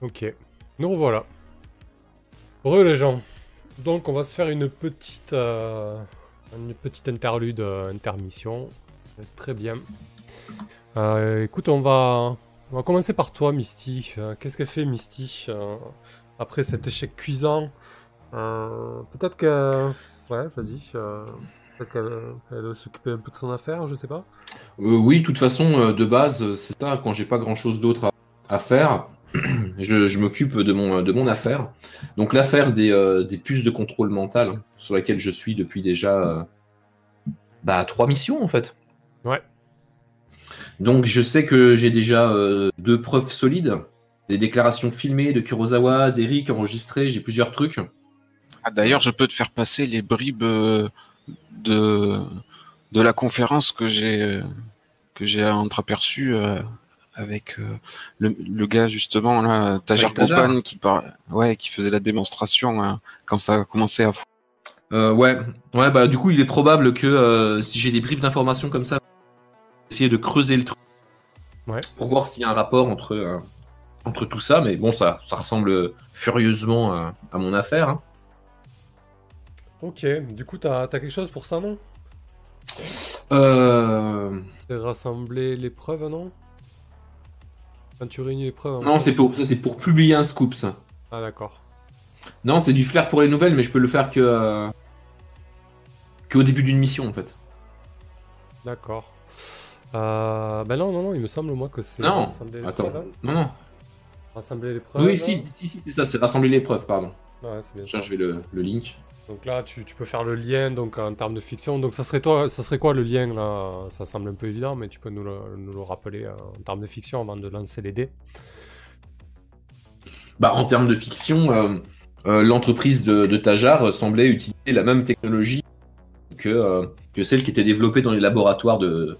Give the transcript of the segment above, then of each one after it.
Ok. Nous revoilà. Heureux les gens. Donc on va se faire une petite, euh, interlude, euh, intermission. Très bien. Euh, écoute, on va, commencer par toi, Misty. Qu'est-ce qu'elle fait, Misty, après cet échec cuisant? Peut-être que... Ouais, vas-y. Peut-être qu'elle elle veut s'occuper un peu de son affaire, je sais pas. Oui, de toute façon, de base, c'est ça, quand j'ai pas grand-chose d'autre à faire, je, je m'occupe de mon, de mon affaire. Donc l'affaire des, euh, des puces de contrôle mental, hein, sur laquelle je suis depuis déjà euh, bah, trois missions en fait. Ouais. Donc je sais que j'ai déjà euh, deux preuves solides, des déclarations filmées de Kurosawa, d'Eric enregistrées, j'ai plusieurs trucs. Ah, D'ailleurs, je peux te faire passer les bribes de de la conférence que j'ai que j'ai entreaperçue euh, avec euh, le, le gars justement là, Tajar qui par... ouais qui faisait la démonstration hein, quand ça a commencé à fou. Euh, ouais, ouais, bah du coup il est probable que euh, si j'ai des bribes d'informations comme ça, essayer de creuser le truc Ouais. pour voir s'il y a un rapport entre euh, entre tout ça, mais bon ça ça ressemble furieusement à, à mon affaire. hein. Ok, du coup, t'as as quelque chose pour ça, non? Euh... Rassembler les preuves, non? Quand tu réunis les preuves. en Non, c'est pour ça c'est pour publier un scoop ça. Ah, d'accord. Non, c'est du flair pour les nouvelles, mais je peux le faire que euh, que au début d'une mission en fait. D'accord. Euh, ben non, non, non, il me semble, moi, que c'est. Non, rassembler les attends, preuves, hein. non non. Rassembler les preuves. Oui, si, si, si, c'est ça, c'est rassembler les preuves, pardon. Ouais, c'est bien Tiens, je vais le, le link. Donc là, tu, tu peux faire le lien donc en termes de fiction. Donc ça serait toi, ça serait quoi le lien là? Ça semble un peu évident, mais tu peux nous le, nous le rappeler euh, en termes de fiction avant de lancer les dés. Bah, en termes de fiction, euh, euh, l'entreprise de, de Tajar semblait utiliser la même technologie que, euh, que celle qui était développée dans les laboratoires de,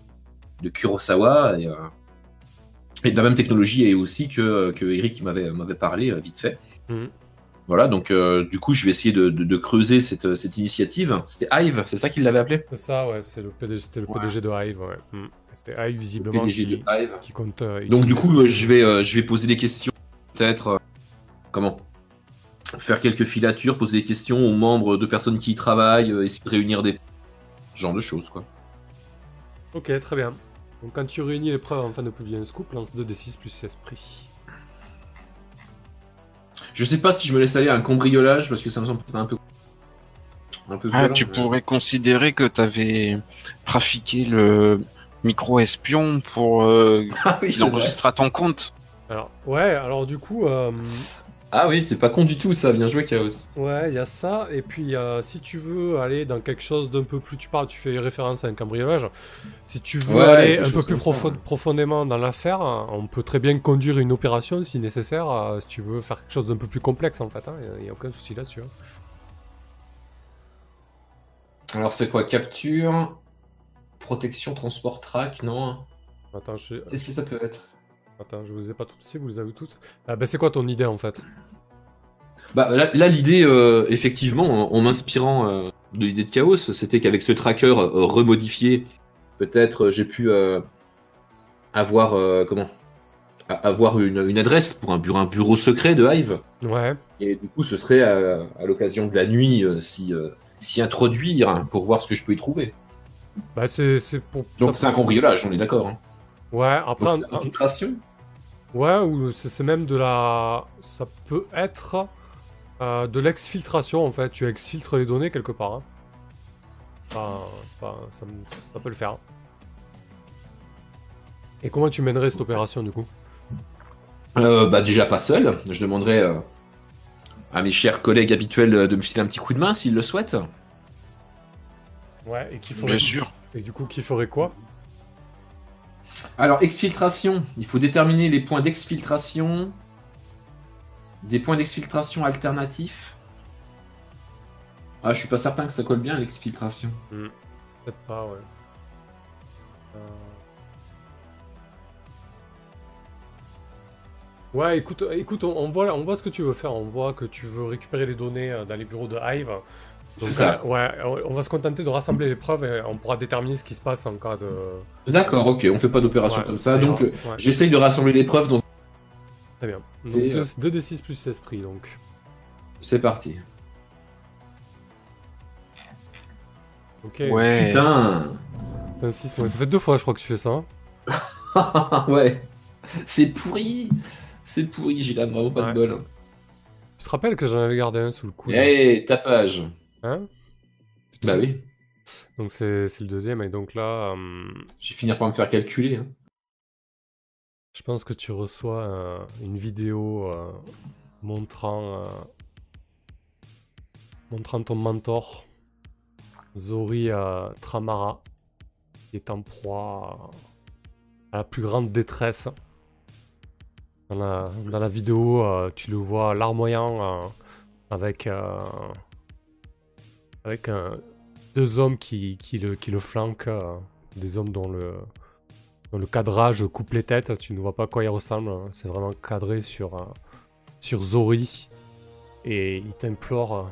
de Kurosawa. Et, et de la même technologie et aussi que, que Eric m'avait m'avait parlé vite fait. Mhm. Voilà, donc euh, du coup, je vais essayer de, de- de creuser cette, cette initiative. C'était Hive, c'est ça qu'il l'avait appelé? C'est ça, ouais, c'est le PDG, c'était le Ouais. PDG de Hive, ouais. Hmm. C'était Hive visiblement PDG qui, de Hive. qui compte. euh, Donc du coup, euh, je vais, euh, je vais poser des questions, peut-être, euh, comment? Faire quelques filatures, poser des questions aux membres de personnes qui y travaillent, euh, essayer de réunir des... ce genre de choses, quoi. Ok, très bien. Donc quand tu réunis les preuves en fin de publier un scoop, lance 2d6 plus esprit. Je sais pas si je me laisse aller à un cambriolage, parce que ça me semble peut-être un peu... Un peu Ah, violent, tu mais- pourrais considérer que tu avais trafiqué le micro espion pour euh, Ah oui, qu'il enregistre à ton compte. Alors, ouais, alors du coup, euh, Ah oui, c'est pas con du tout, ça. Bien joué, Chaos. ouais, il y a ça. Et puis, euh, si tu veux aller dans quelque chose d'un peu plus. Tu parles, tu fais référence à un cambriolage. Si tu veux Ouais, aller un peu plus ça, ouais. profondément dans l'affaire, on peut très bien conduire une opération si nécessaire. euh, si tu veux faire quelque chose d'un peu plus complexe, en fait. Il n'y a aucun souci là-dessus. hein. Alors c'est quoi? Capture Protection, transport, track, non Attends, je... Qu'est-ce que ça peut être? Attends, je vous ai pas toutes ici, vous les avez toutes. Ah, bah, c'est quoi ton idée en fait? Bah là, là, l'idée, euh, effectivement, en, en m'inspirant euh, de l'idée de Chaos, c'était qu'avec ce tracker euh, remodifié, peut-être j'ai pu avoir comment a- avoir une, une adresse pour un bureau, un bureau secret de Hive. Ouais. Et du coup, ce serait à, à l'occasion de la nuit si s'y introduire hein, pour voir ce que je peux y trouver. Bah, c'est c'est pour. Donc c'est un cambriolage, on est d'accord. Hein. Ouais, après. Donc, c'est un- infiltration. Ouais, ou c'est même de la. Ça peut être euh, de l'exfiltration en fait. Tu exfiltres les données quelque part. hein. Enfin, c'est pas, ça, peut le faire. Et comment tu mènerais cette opération du coup? Euh, bah déjà pas seul. Je demanderai euh, à mes chers collègues habituels euh, de me filer un petit coup de main s'ils le souhaitent. Ouais, et qui ferait. Bien sûr. Et du coup, qui ferait quoi? Alors, exfiltration. Il faut déterminer les points d'exfiltration. Des points d'exfiltration alternatifs. Ah, je suis pas certain que ça colle bien l'exfiltration. Peut-être pas, ouais. Euh. Ouais, écoute, écoute, on, on voit, on voit ce que tu veux faire. On voit que tu veux récupérer les données euh, dans les bureaux de Hive. C'est Donc, ça. euh, ouais, on- va se contenter de rassembler les preuves et on pourra déterminer ce qui se passe en cas de. D'accord, ok, on fait pas d'opération Ouais, comme ça. Donc, ouais. j'essaye de rassembler les preuves dans. Très bien. Donc Et, euh, 2 d6 plus esprit, donc. C'est parti. Ok. Ouais. Putain un 6. Ouais, ça fait deux fois, je crois, que tu fais ça. hein. Ouais. C'est pourri C'est pourri, j'ai là vraiment pas Ouais. de bol. Tu te rappelles que j'en avais gardé un sous le coude Eh, tapage Hein Bah oui. Donc c'est c'est le deuxième, et donc là, hum, Je vais finir par me faire calculer. hein. Je pense que tu reçois euh, une vidéo euh, montrant, euh, montrant ton mentor, Zori Tramara, qui est en proie à la plus grande détresse. Dans la, vidéo, tu le vois larmoyant avec, deux hommes qui, le, flanquent, des hommes dont le, le cadrage coupe les têtes. Tu ne vois pas à quoi ils ressemblent. hein. C'est vraiment cadré sur, euh, sur Zori. Et il t'implore euh,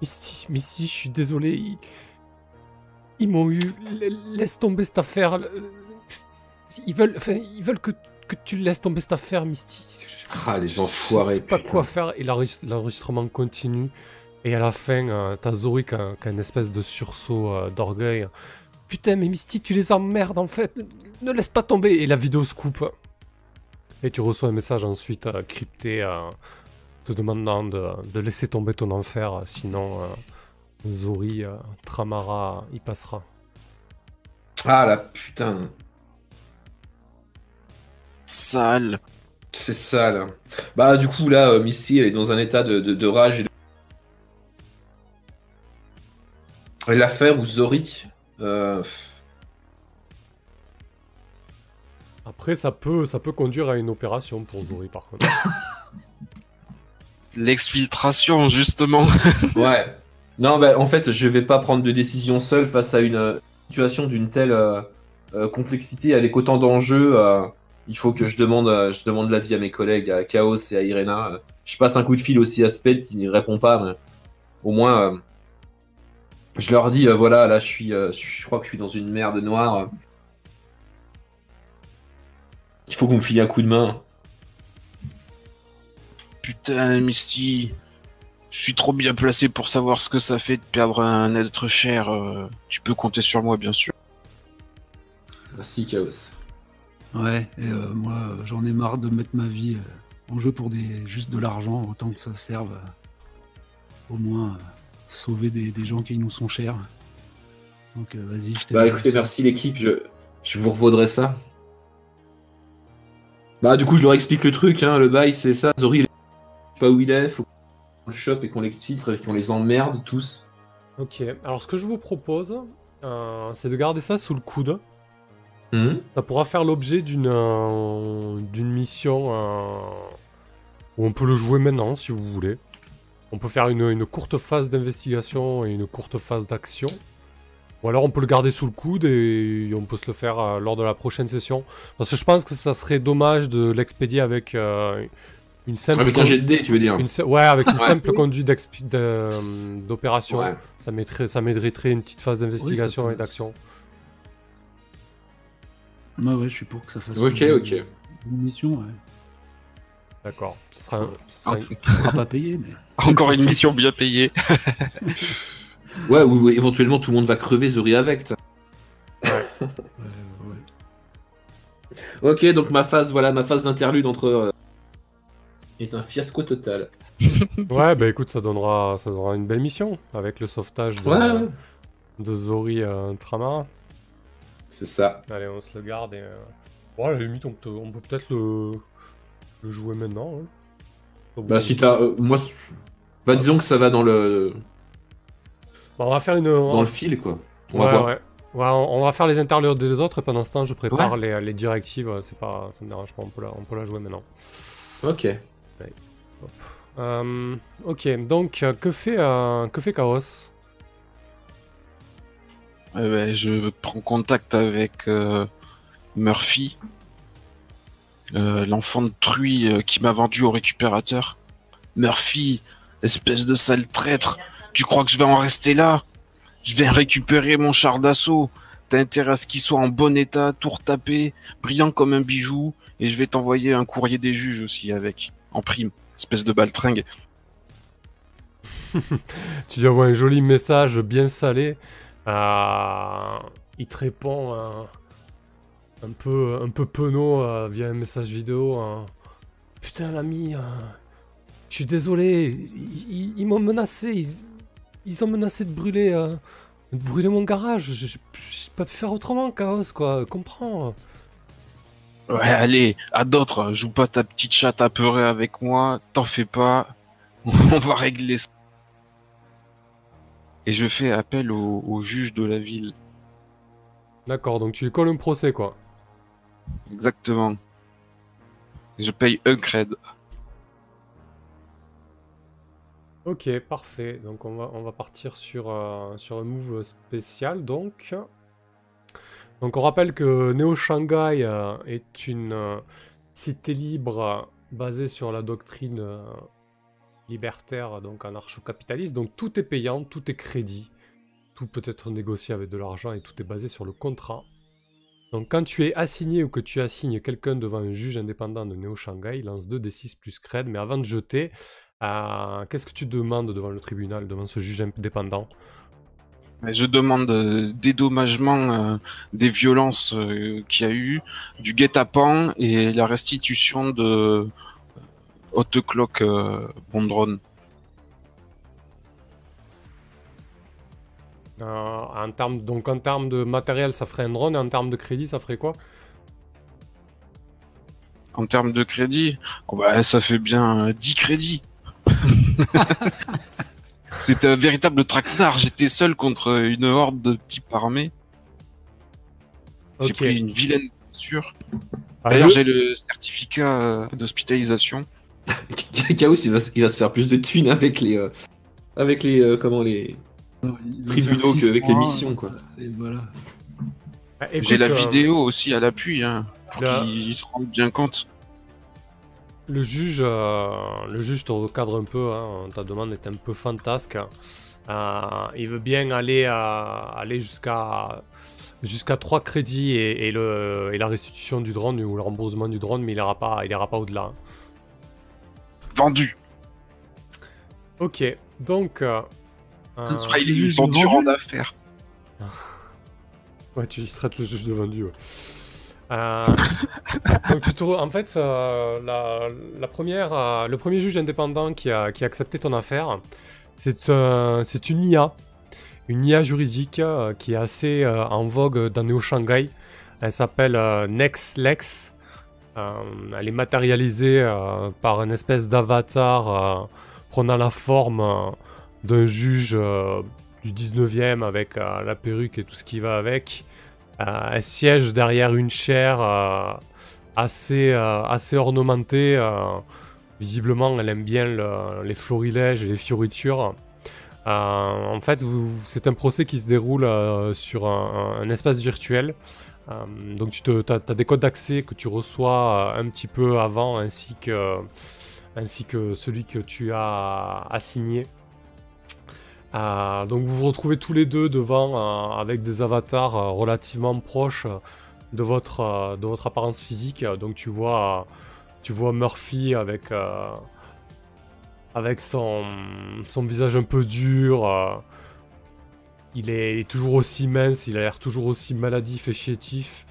Misty, Misty, je suis désolé. Ils, ils m'ont eu. la- Laisse tomber cette affaire. Ils veulent, enfin, ils veulent que, que tu laisses tomber cette affaire, Misty. Ah, les enfoirés. Je sais pas putain. quoi faire et l'enregistre- l'enregistrement continue. Et à la fin, euh, t'as Zori qui a, qui a une espèce de sursaut euh, d'orgueil. Putain, mais Misty, tu les emmerdes en fait. Ne laisse pas tomber. Et la vidéo se coupe. Et tu reçois un message ensuite euh, crypté euh, te demandant de, de laisser tomber ton enfer. Sinon, euh, Zori euh, Tramara y passera. Ah la putain. Sale. C'est ça là. Bah du coup là, euh, Misty elle est dans un état de, de- de rage. et de- Et L'affaire où Zori... euh, Après, ça peut, ça peut conduire à une opération pour Zori par contre. L'exfiltration, justement. Ouais. Non, bah, en fait, je vais pas prendre de décision seul face à une euh, situation d'une telle euh, euh, complexité avec autant d'enjeux. euh, il faut que je demande, euh, je demande l'avis à mes collègues, à Chaos et à Irena. Je passe un coup de fil aussi à Sped qui n'y répond pas, mais au moins, euh, je leur dis, euh, voilà, là, je suis, euh, je, suis- je crois que je suis dans une merde noire. Il faut qu'on me file un coup de main. Putain, Misty. Je suis trop bien placé pour savoir ce que ça fait de perdre un être cher. euh, Tu peux compter sur moi, bien sûr. Merci, Chaos. Ouais, et euh, moi j'en ai marre de mettre ma vie euh, en jeu pour des juste de l'argent, autant que ça serve au moins sauver des, des gens qui nous sont chers. Donc euh, vas-y, je. Bah écoutez, merci l'équipe, je, je vous revaudrai ça. Bah du coup, je leur explique le truc, hein, le bail c'est ça, Zori, il je sais pas où il est, faut qu'on le chope et qu'on l'exfiltre et qu'on les emmerde tous. Ok, alors ce que je vous propose, euh, c'est de garder ça sous le coude. Mhm. Ça pourra faire l'objet d'une euh, d'une mission euh, où on peut le jouer maintenant si vous voulez. On peut faire une, une courte phase d'investigation et une courte phase d'action. Ou alors on peut le garder sous le coude et on peut se le faire euh, lors de la prochaine session. Parce que je pense que ça serait dommage de l'expédier avec euh, une simple... Avec un jet de dés, tu veux dire une ouais, avec une simple conduite de- d'opération. Ouais. Ça mettrait, ça mériterait une petite phase d'investigation et d'action. Ouais, ouais, je suis pour que ça fasse Ok, une, ok. une mission, ouais. D'accord. Ce sera, un- ce sera une- On sera pas payé, mais. Encore une mission bien payée. Ouais, ou éventuellement tout le monde va crever Zori avec. t'sais. Ouais, ouais. Ok, donc ma phase, voilà, ma phase d'interlude entre... euh, est un fiasco total. Ouais, bah écoute, ça donnera, ça donnera une belle mission avec le sauvetage de, Ouais, ouais. de Zori euh, Tramara. C'est ça. Allez, on se le garde et. euh, Ouais, à la limite, on peut, on peut peut-être le... le jouer maintenant. hein. Bah si t'as... euh, moi... Bah disons que ça va dans le... Bah, on va faire une. dans le fil, quoi. On ouais, va voir. ouais. Ouais, on, va faire les interludes des autres et pendant ce temps, je prépare Ouais. les, les directives. euh, C'est pas, ça me dérange pas, on peut la, on peut la jouer maintenant. Ok. Euh, ok, donc euh, que fait, euh, que fait Chaos? Eh ben, je prends contact avec euh, Murphy, euh, l'enfant de truie euh, qui m'a vendu au récupérateur. Murphy, espèce de sale traître, tu crois que je vais en rester là? Je vais récupérer mon char d'assaut. T'as intérêt à ce qu'il soit en bon état, tout retapé, brillant comme un bijou, et je vais t'envoyer un courrier des juges aussi avec, en prime, espèce de baltringue. tu lui envoies un joli message bien salé. Euh, il te répond euh, un peu un peu penaud euh, via un message vidéo. Putain l'ami, je suis désolé, ils, m'ont menacé, ils, ont menacé de brûler, de brûler mon garage. Je n'ai pas pu faire autrement, Chaos, quoi, comprends. Ouais, allez, à d'autres, joue pas ta petite chatte apeurée avec moi, t'en fais pas, on va régler ça. Et je fais appel au, juge de la ville. D'accord, donc tu lui colles un procès, quoi. Exactement. Je paye un cred. Ok, parfait. Donc on va, on va partir sur, euh, sur un move spécial, donc. Donc on rappelle que Neo Shanghai euh, est une euh, cité libre basée sur la doctrine libertaire, donc anarcho-capitaliste. Donc tout est payant, tout est crédit, tout peut être négocié avec de l'argent et tout est basé sur le contrat. Donc quand tu es assigné ou que tu assignes quelqu'un devant un juge indépendant de Néo Shanghai, lance 2 d6 plus cred, mais avant de jeter, euh, qu'est-ce que tu demandes devant le tribunal, devant ce juge indépendant? Je demande euh, dédommagement euh, des violences qu'il y a eu, du guet-apens et la restitution de, Haute Clock euh, Bondron. En termes, donc en termes de matériel, ça ferait un drone, et en termes de crédit, ça ferait quoi? En termes de crédit, oh bah, ça fait bien 10 euh, crédits. C'était un véritable traquenard. J'étais seul contre une horde de types armés. J'ai pris une vilaine blessure. Ah, D'ailleurs, j'ai le certificat d'hospitalisation. Chaos, il va, il va se faire plus de thunes avec les, euh, avec les, euh, comment les tribunaux qu'avec les missions, quoi. Et voilà. Ah, J'ai la euh, vidéo aussi à l'appui, hein, pour qu'ils se rendent bien compte. Le juge, le juge te recadre un peu. Hein, ta demande est un peu fantasque. il veut bien aller, aller jusqu'à jusqu'à 3 crédits et, le, et la restitution du drone ou le remboursement du drone, mais il n'ira pas, il ira pas au-delà. Vendu. Ok, donc. Euh, ils sont durs en affaires. ouais, tu traites le juge de vendu, ouais. Euh. En fait, euh, la, première, euh, le premier juge indépendant qui a, accepté ton affaire, c'est c'est une IA. Une IA juridique qui est assez en vogue dans Neo Shanghai. Elle s'appelle NextLex. Euh, elle est matérialisée par une espèce d'avatar prenant la forme d'un juge du 19e avec la perruque et tout ce qui va avec. Elle siège derrière une chaire assez, assez ornementée. visiblement, elle aime bien les florilèges et les fioritures. en fait, c'est un procès qui se déroule sur un, espace virtuel euh, donc tu as, des codes d'accès que tu reçois euh, un petit peu avant ainsi que, ainsi que celui que tu as assigné. Euh, donc vous vous retrouvez tous les deux devant avec des avatars relativement proches de votre, de votre apparence physique. Donc tu vois, tu vois Murphy avec, avec son, son visage un peu dur, il est toujours aussi mince, il a l'air toujours aussi maladif et chétif.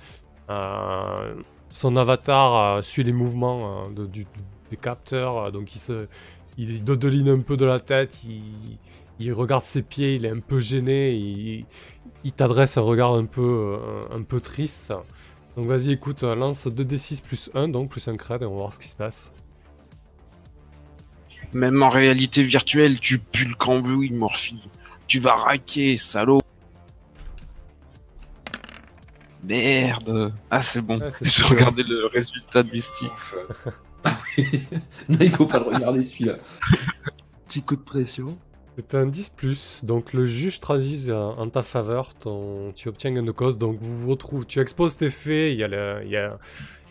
Euh, son avatar euh, suit les mouvements euh, des capteurs, donc il se, il dodeline un peu de la tête, il, regarde ses pieds, il est un peu gêné, il, t'adresse un regard un peu, un peu triste. Donc vas-y, écoute, lance 2d6 plus 1, donc plus un cred, et on va voir ce qui se passe. Même en réalité virtuelle, tu pues le cambouis, Morphy. Tu vas raquer, salaud. Merde. Ah, c'est bon. Je regardais le résultat de Mystique. ah non, il faut pas le regarder celui-là. Petit coup de pression. C'est un 10+, donc le juge transige en ta faveur, tu obtiens une cause, donc vous vous retrouvez, tu exposes tes faits, il y a, le... il y a...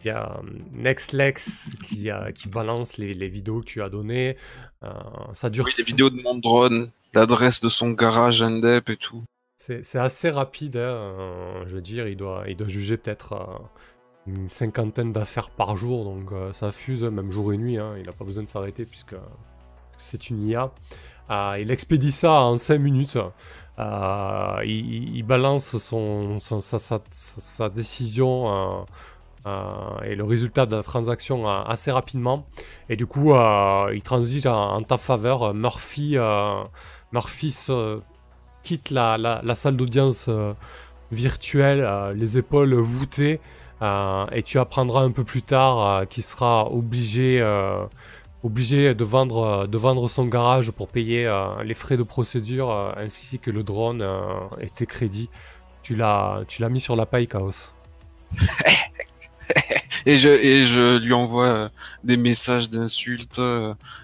Il y a euh, NextLex qui, qui balance les, vidéos que tu as données. Euh, ça dure. Oui, les vidéos de mon drone l'adresse de son garage Indep et tout. C'est assez rapide, hein, euh, je veux dire, il doit, il doit juger peut-être euh, une cinquantaine d'affaires par jour, donc ça fuse, même jour et nuit, hein, il n'a pas besoin de s'arrêter puisque c'est une IA. Euh, il expédie ça en 5 minutes, Euh, il, balance sa, décision euh, et le résultat de la transaction assez rapidement, et du coup il transige en, ta faveur. Murphy, Murphy quitte la, la- salle d'audience virtuelle, les épaules voûtées, et tu apprendras un peu plus tard qu'il sera obligé, obligé de, vendre, de vendre son garage pour payer euh, les frais de procédure euh, ainsi que le drone euh, et tes crédits. Tu l'as, tu l'as mis sur la paille, Chaos. Et je, et je lui envoie des messages d'insultes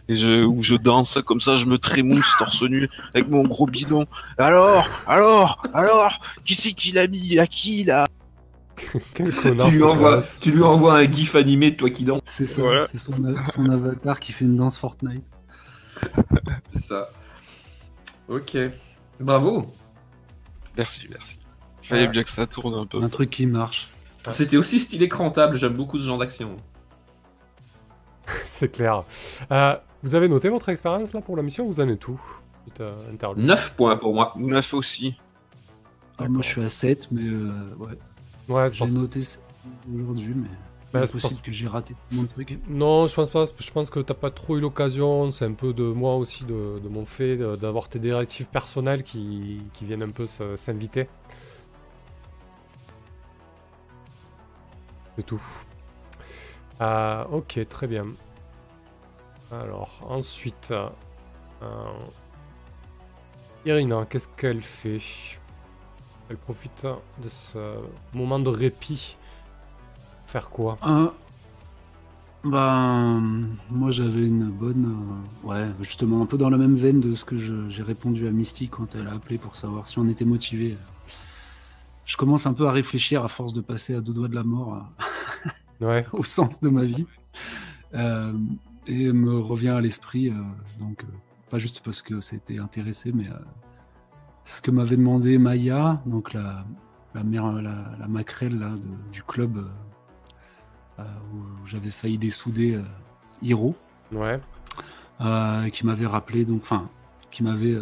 et je, où je danse comme ça, je me trémousse torse nu avec mon gros bidon. Alors, alors, alors, qui c'est qui l'a mis? À qui là? Quel connard. Tu lui, envoies, Chaos. tu lui envoies un gif animé de toi qui danse. C'est ça, Voilà. c'est son, son avatar qui fait une danse Fortnite. C'est ça. Ok. Bravo. Merci, merci. Fallait Ouais. bien que ça tourne un peu. Un truc qui marche. C'était aussi stylé que rentable. J'aime beaucoup ce genre d'action. C'est clair. Euh, vous avez noté votre expérience là pour la mission Vous en êtes tout euh, interlude. 9 points pour moi. Neuf aussi. Alors, moi, je suis à 7, mais euh, ouais, Ouais, j'ai noté ça aujourd'hui, mais Bah, c'est possible parce- que j'ai raté tout mon truc. Non, je pense pas. Je pense que t'as pas trop eu l'occasion. C'est un peu de moi aussi, de, de mon fait, d'avoir tes directives personnelles qui, qui viennent un peu s'inviter. C'est tout. Euh, ok, très bien. Alors, ensuite, euh, Irina, qu'est-ce qu'elle fait? Elle profite de ce moment de répit. Faire quoi? Ah, ben, moi j'avais une bonne. euh, ouais, justement, un peu dans la même veine de ce que j'ai répondu à Misty quand elle a appelé pour savoir si on était motivé. Je commence un peu à réfléchir à force de passer à deux doigts de la mort euh, Ouais. au sens de ma vie. Euh, et me revient à l'esprit, donc, pas juste parce que c'était intéressé, mais ce que m'avait demandé Maya, donc la, la mère, la, la maquerelle là, de- du club. euh, euh, où j'avais failli dessouder euh, Hiro, Ouais. euh, qui m'avait rappelé, donc, enfin, qui m'avait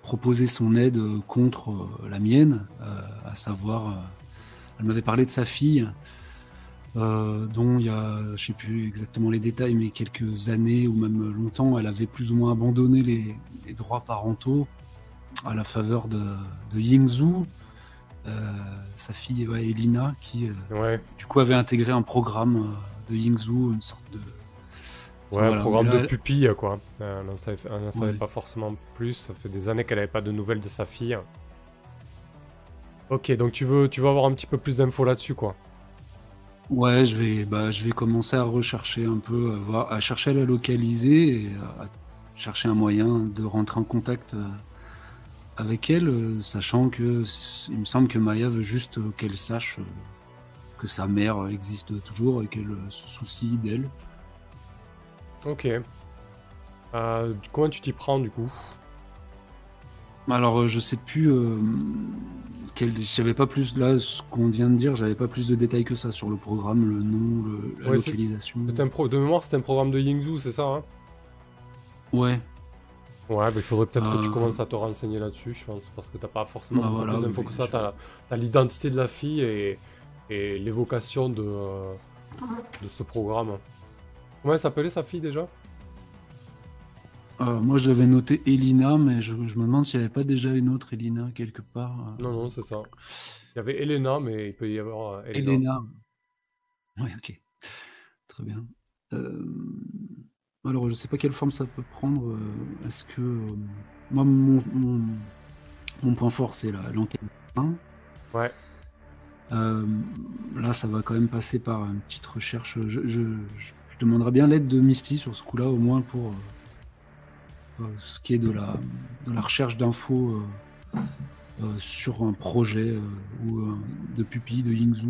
proposé son aide contre la mienne, à savoir, elle m'avait parlé de sa fille, euh, dont il y a, je sais plus exactement les détails, mais quelques années ou même longtemps, elle avait plus ou moins abandonné les, les droits parentaux à la faveur de, de Yingzhu, euh, sa fille ouais, Elina, qui euh, Ouais. du coup avait intégré un programme euh, de Yingzhu, une sorte de Ouais, Voilà, un programme là, de pupille, quoi. Elle n'en savait, elle n'en savait Ouais. pas forcément plus. Ça fait des années qu'elle n'avait pas de nouvelles de sa fille. Ok, donc tu veux, tu veux avoir un petit peu plus d'infos là-dessus, quoi. Ouais, je vais, bah, je vais commencer à rechercher un peu, à, voir, à chercher à la localiser et à chercher un moyen de rentrer en contact avec elle, euh, sachant que il me semble que Maya veut juste euh, qu'elle sache euh, que sa mère existe toujours et qu'elle se soucie d'elle. Ok. Euh, comment tu t'y prends, du coup? Alors, je sais plus. Euh, j'avais pas plus là, ce qu'on vient de dire, j'avais pas plus de détails que ça sur le programme, le nom, le, la Ouais, localisation. C'est un pro... De mémoire, c'est un programme de Yingzhou, c'est ça, hein? Ouais, Ouais, bah, il faudrait peut-être que tu Euh. commences à te renseigner là-dessus, je pense, parce que t'as pas forcément Bah, beaucoup voilà, plus d'infos que ça. T'as as, l'identité de la fille et, et l'évocation de, euh, de ce programme. Comment elle s'appelait, sa fille, déjà? Euh, moi j'avais noté Elina, mais je, je me demande s'il n'y avait pas déjà une autre Elina quelque part. euh. Non, non, c'est ça. Il y avait Elena, mais il peut y avoir euh, Elena. Elena. Oui, ok. Très bien. Euh, alors, je sais pas quelle forme ça peut prendre. euh, Est-ce que. euh, moi, mon, mon, mon point fort, c'est la- l'enquête. hein. Ouais. Euh, là, ça va quand même passer par une petite recherche. Je, je, je- je demanderais bien l'aide de Misty sur ce coup-là, au moins pour euh, ce qui est de la, de la recherche d'infos euh, euh, sur un projet euh, ou euh, de pupille de Yingzhu.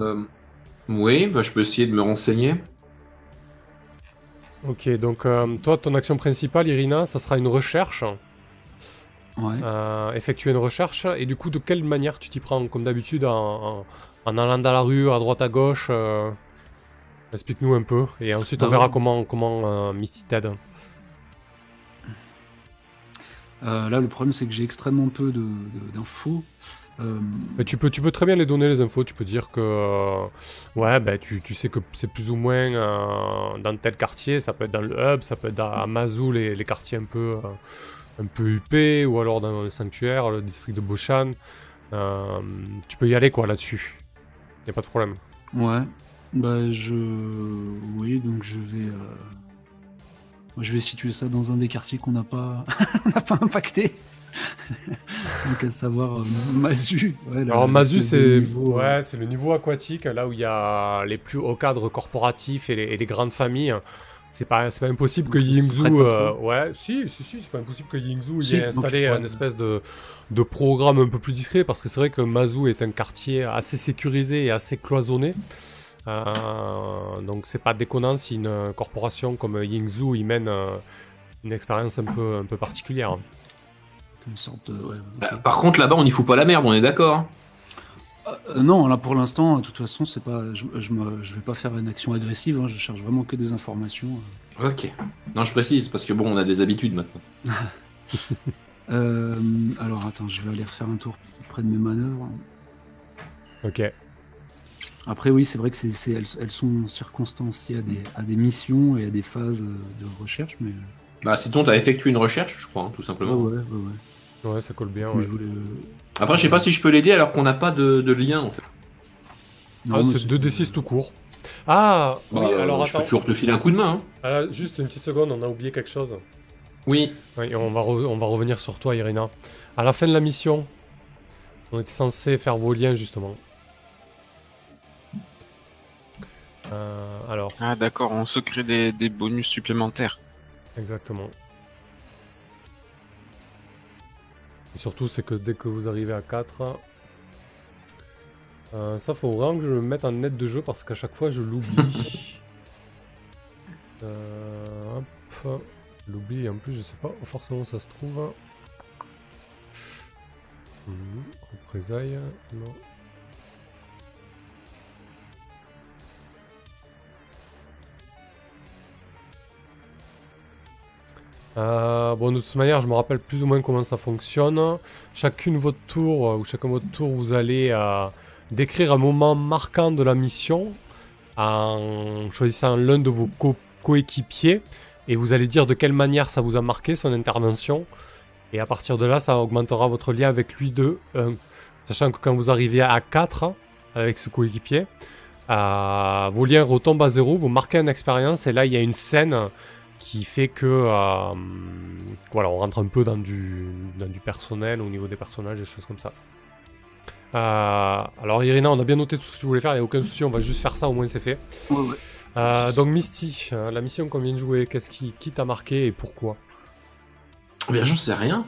Euh, oui, bah, je peux essayer de me renseigner. Ok, donc euh, toi, ton action principale, Irina, ça sera une recherche. Ouais. euh, effectuer une recherche. Et du coup, de quelle manière tu t'y prends? Comme d'habitude, en, en, en allant dans la rue, à droite, à gauche euh, Explique-nous un peu. Et ensuite, on Ah verra ouais. comment, comment Misty t'aide. Là, le problème, c'est que j'ai extrêmement peu d'infos. Euh, Mais tu peux, tu peux très bien les donner les infos. Tu peux dire que euh, ouais, ben tu, tu sais que c'est plus ou moins euh, dans tel quartier. Ça peut être dans le hub, ça peut être à Mazou, les, les quartiers un peu un peu huppés, ou alors dans le sanctuaire, le district de Boshan. Tu peux y aller quoi là-dessus. Y a pas de problème. ouais. Bah, je. Oui, donc je vais. moi, Je vais situer ça dans un des quartiers qu'on n'a pas, pas impacté. donc, à savoir euh, Mazu. Ouais, Alors Mazu, c'est niveau, euh, ouais, c'est le niveau aquatique, là où il y a les plus hauts cadres corporatifs et les, et les grandes familles. C'est pas, c'est pas impossible que Donc, Yingzhou, euh, ouais, si, si, si, c'est pas impossible que Yingzhou y Si, ait donc, installé ouais. une espèce de, de programme un peu plus discret, parce que c'est vrai que Mazu est un quartier assez sécurisé et assez cloisonné. Euh, donc c'est pas déconnant si une corporation comme Yingzhou y mène euh, une expérience un peu, un peu particulière. Une sorte de. ouais, ok. Bah, par contre, là-bas, on n'y fout pas la merde, on est d'accord. hein. Euh, non, là pour l'instant, de toute façon, c'est pas, je, je, me, je vais pas faire une action agressive. hein, je cherche vraiment que des informations. Ok. Non, je précise, parce que bon, on a des habitudes maintenant. Euh, alors attends, je vais aller refaire un tour près de mes manœuvres. Ok. Après, oui, c'est vrai que c'est, c'est- elles, elles sont circonstanciées à des, à des missions et à des phases euh, de recherche, mais Bah, sinon, t'as effectué une recherche, je crois, hein, tout ouais, simplement. ouais, ouais, ouais. Ouais, ça colle bien. Ouais. je voulais. Après, je sais pas si je peux l'aider alors qu'on n'a pas de, de lien, en fait. Ah, mais c'est 2d6 tout court. Ah, Bah, oui, alors je peux attends. toujours te filer un coup de main. hein. Ah, juste une petite seconde, on a oublié quelque chose. Oui. Oui, on va, re- on va revenir sur toi, Irina. À la fin de la mission, on était censé faire vos liens, justement. Euh, alors, Ah d'accord, on se crée des, des bonus supplémentaires. exactement. Et surtout, c'est que dès que vous arrivez à 4... euh, ça, faut vraiment que je le mette en net de jeu parce qu'à chaque fois, je l'oublie. euh, hop. L'oublie et en plus, je sais pas où forcément ça se trouve. Représailles, non. Euh, bon, de toute manière, je me rappelle plus ou moins comment ça fonctionne. Chacune votre tour, euh, ou vous allez euh, décrire un moment marquant de la mission en choisissant l'un de vos co- coéquipiers et vous allez dire de quelle manière ça vous a marqué son intervention. Et à partir de là, ça augmentera votre lien avec lui de 1. Sachant que quand vous arrivez à 4 avec ce coéquipier, vos liens retombent à 0, vous marquez une expérience et là il y a une scène qui fait que euh, voilà, on rentre un peu dans du, dans du personnel au niveau des personnages, des choses comme ça. Euh, alors Irina, on a bien noté tout ce que tu voulais faire, il n'y a aucun souci, on va juste faire ça, au moins c'est fait. Ouais, ouais. Euh, donc Misty, euh, la mission qu'on vient de jouer, qu'est-ce qui, qui t'a marqué et pourquoi? Eh bien, j'en sais rien.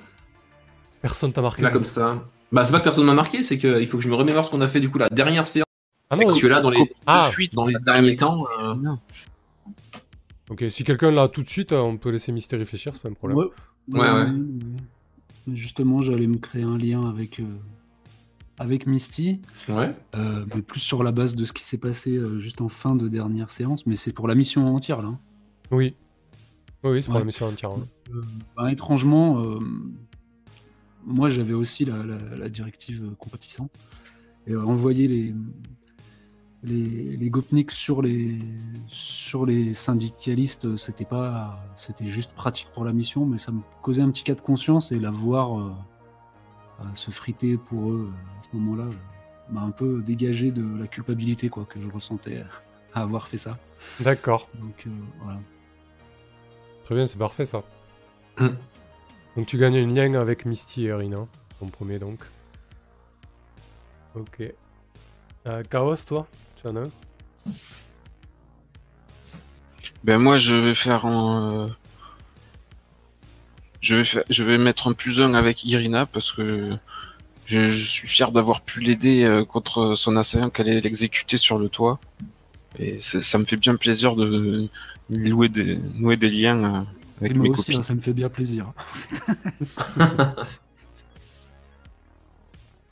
Personne t'a marqué Là, comme ça. Bah, c'est pas que personne m'a marqué, c'est qu'il faut que je me remémore ce qu'on a fait du coup la dernière séance. Ah non, Parce que là, dans les, Ah, dans les derniers temps, euh, Non. Ok, si quelqu'un l'a tout de suite, euh, on peut laisser Misty réfléchir, c'est pas un problème. Ouais, Ouais, ouais. ouais. Justement, j'allais me créer un lien avec, euh, avec Misty, ouais. euh, mais plus sur la base de ce qui s'est passé euh, juste en fin de dernière séance, mais c'est pour la mission entière là. hein. Oui. Oui, c'est pour Ouais. la mission entière. hein. Ben, étrangement, euh, moi j'avais aussi la, la- la directive compatissant et euh, envoyer les les, les Gopniks sur les sur les syndicalistes, c'était pas c'était juste pratique pour la mission, mais ça me causait un petit cas de conscience et la voir euh, se friter pour eux euh, à ce moment-là m'a un peu dégagé de la culpabilité quoi que je ressentais à avoir fait ça. D'accord. Donc euh, voilà. Très bien, c'est parfait ça. Hmm. Donc tu gagnes une lien avec Misty et Irina, ton premier donc. Ok. Euh, Chaos, toi? En Ben moi je vais faire un... euh, Je vais, faire... je vais mettre un plus un avec Irina parce que je, je suis fier d'avoir pu l'aider euh, contre son assaillant qu'elle allait l'exécuter sur le toit. Et ça me fait bien plaisir de nouer des, nouer des liens euh, avec Et moi mes aussi, copines. hein, ça me fait bien plaisir.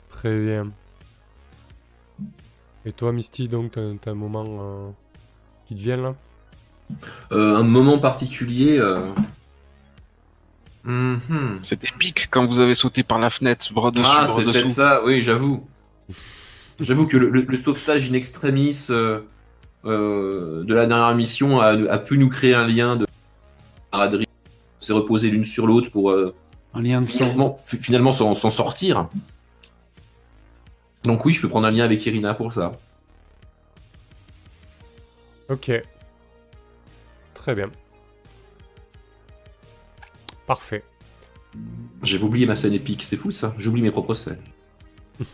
Très bien. Et toi, Misty, donc, t'as t'as un moment euh, qui te vient là? Euh, un moment particulier. euh, mhm. C'est épique quand vous avez sauté par la fenêtre, bras dessus, Ah, bras dessous. ça, oui, j'avoue. J'avoue que le, le- le sauvetage in extremis euh, euh, de la dernière mission a, a pu nous créer un lien de camaraderie. On s'est reposé l'une sur l'autre pour euh, Un lien de sang. finalement, fi- finalement s'en s'en sortir. Donc oui, je peux prendre un lien avec Irina pour ça. Ok. Très bien. Parfait. J'avais oublié ma scène épique, c'est fou ça. J'oublie mes propres scènes.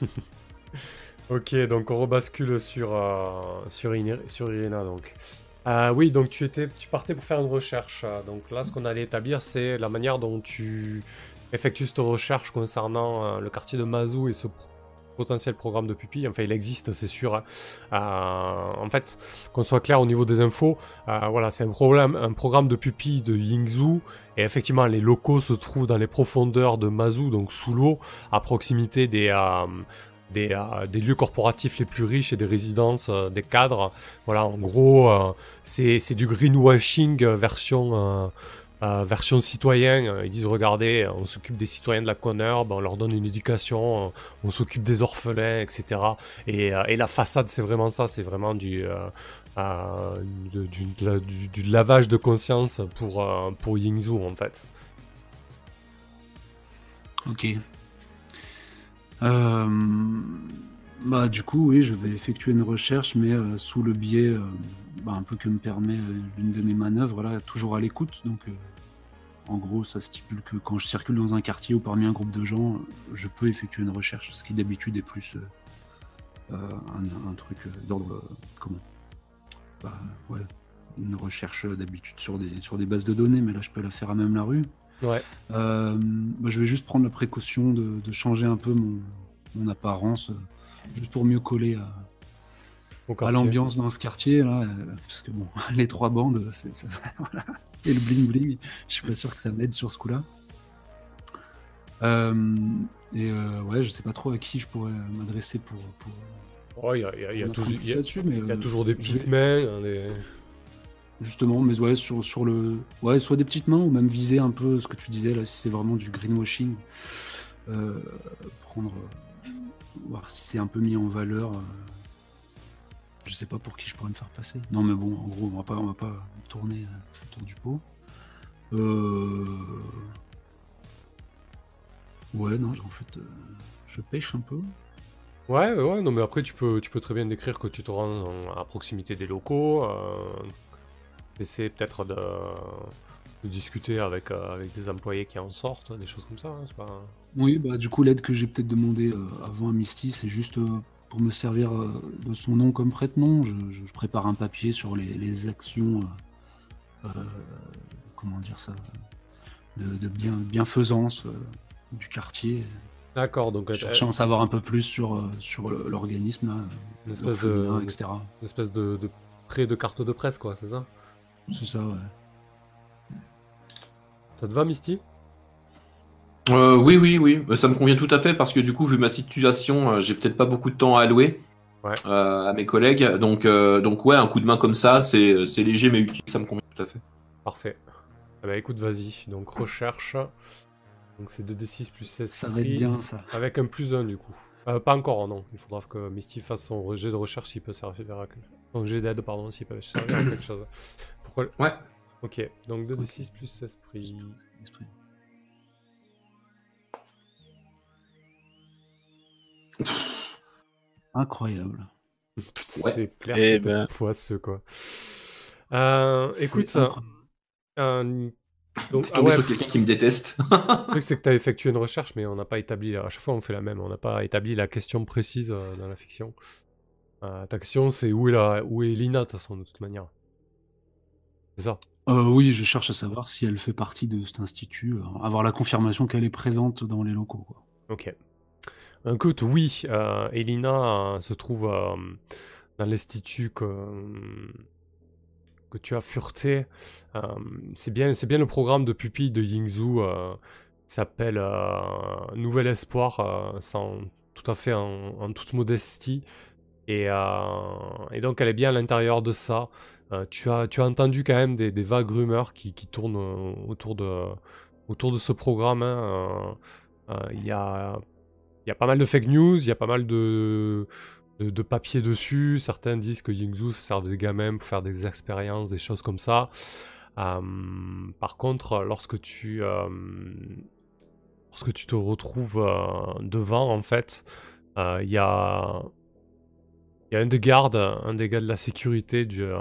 Ok, donc on rebascule sur, euh, sur, Irina. Donc. Euh, oui, donc tu, étais, tu partais pour faire une recherche. Donc là, ce qu'on allait établir, c'est la manière dont tu effectues cette recherche concernant euh, le quartier de Mazou et ce potentiel programme de pupille. Enfin, il existe, c'est sûr. hein. Euh, en fait, qu'on soit clair au niveau des infos, euh, voilà, c'est un, programme de pupille de Yingzhou. Et effectivement, les locaux se trouvent dans les profondeurs de Mazou, donc sous l'eau, à proximité des, euh, des, lieux corporatifs les plus riches et des résidences des cadres. Voilà, en gros, euh, c'est du greenwashing version, euh, version citoyen. Euh, Ils disent, regardez, on s'occupe des citoyens de la Connerbe, on leur donne une éducation, euh, on s'occupe des orphelins, etc. Et, la façade, c'est vraiment ça, c'est vraiment du... lavage de conscience pour, pour Yingzhou en fait. Ok. Bah, du coup, oui, je vais effectuer une recherche, mais sous le biais, bah, un peu que me permet l'une de mes manœuvres, là, toujours à l'écoute. Donc, en gros, ça stipule que quand je circule dans un quartier ou parmi un groupe de gens, je peux effectuer une recherche, ce qui d'habitude est plus euh, euh, un, un truc euh, d'ordre. comment? Bah, ouais. Une recherche d'habitude sur des, sur des bases de données, mais là, je peux la faire à même la rue. Ouais. Euh, bah, je vais juste prendre la précaution de, de changer un peu mon, mon apparence, juste pour mieux coller à, à l'ambiance dans ce quartier là, euh, parce que bon, les trois bandes, c'est, ça- voilà. et le bling bling, je suis pas sûr que ça m'aide sur ce coup-là. Euh, et euh, ouais, je sais pas trop à qui je pourrais m'adresser pour. pour Oh, il y a, il y a- il y a pour toujours, y a- là-dessus, mais il y a euh, toujours des petites vais- mains. hein, des- Justement, mais ouais, sur, sur le. Ouais, soit des petites mains, ou même viser un peu ce que tu disais là, si c'est vraiment du greenwashing. Euh, prendre. voir si c'est un peu mis en valeur. Je sais pas pour qui je pourrais me faire passer. Non, mais bon, en gros, on va pas, on va pas tourner euh, autour du pot. Euh. Ouais, non, en fait, euh, je pêche un peu. Ouais, ouais, non, mais après, tu peux, tu peux très bien décrire que tu te rends en- à proximité des locaux. Euh, essayer peut-être de, de discuter avec, euh, avec des employés qui en sortent, des choses comme ça. hein, pas... Oui, bah du coup l'aide que j'ai peut-être demandé avant à Misty, c'est juste pour me servir euh, de son nom comme prête-nom. Je, prépare un papier sur les, les actions, euh, euh, comment dire ça, de, de bien, bienfaisance euh, du quartier. D'accord, donc Je euh, cherche à en savoir un peu plus sur, l'organisme, là, une espèce de, l'orphelinat, etc. une espèce de, de prêt de carte de presse, quoi, c'est ça? C'est ça, ouais. Ça te va, Misty? Euh, oui, oui, oui, Euh, ça me convient tout à fait parce que du coup, vu ma situation, euh, j'ai peut-être pas beaucoup de temps à allouer Ouais. euh, à mes collègues. Donc, euh, donc ouais, un coup de main comme ça, c'est c'est léger mais utile, ça me convient tout à fait. Parfait. Eh ben, écoute, vas-y. Donc, recherche. Donc, c'est 2d6 plus 16 Ça va être prix, bien, ça. Avec un plus 1, du coup. Euh, pas encore, non. Il faudra que Misty fasse son jet de recherche s'il peut servir à quelque Son jet d'aide, pardon, s'il peut servir à quelque chose. Pourquoi Ouais. Ok, donc 2d6 plus esprit. Incroyable. Ouais. C'est clair Eh que ben. poisseux, quoi. Euh, écoute, euh, donc, ah ouais, sur quelqu'un qui me déteste. le truc c'est que tu as effectué une recherche, mais on n'a pas établi, à chaque fois on fait la même, on n'a pas établi la question précise euh, dans la fiction. Euh, ta question c'est où est, la, où est Lina, de toute façon, de toute manière? C'est ça? Euh, oui, je cherche à savoir si elle fait partie de cet institut, euh, avoir la confirmation qu'elle est présente dans les locaux. Quoi. Ok. Écoute, oui, euh, Elina euh, se trouve euh, dans l'institut que, que tu as fureté. Euh, c'est bien, bien le programme de pupille de Yingzhou. Euh, s'appelle euh, Nouvel Espoir, euh, tout à fait en, toute modestie. Et, euh, et donc elle est bien à l'intérieur de ça. Euh, tu, as, tu as entendu quand même des, vagues rumeurs qui, qui tournent euh, autour de, autour de ce programme. hein. Euh, euh, Il y, a, il y a pas mal de fake news, il y a pas mal de, de, de papiers dessus. Certains disent que Yingzhou se sert des gamins pour faire des expériences, des choses comme ça. Euh, par contre, lorsque tu, euh, lorsque tu te retrouves euh, devant, en fait, euh, il y a il y a un des gardes, un des gars de la sécurité du, euh,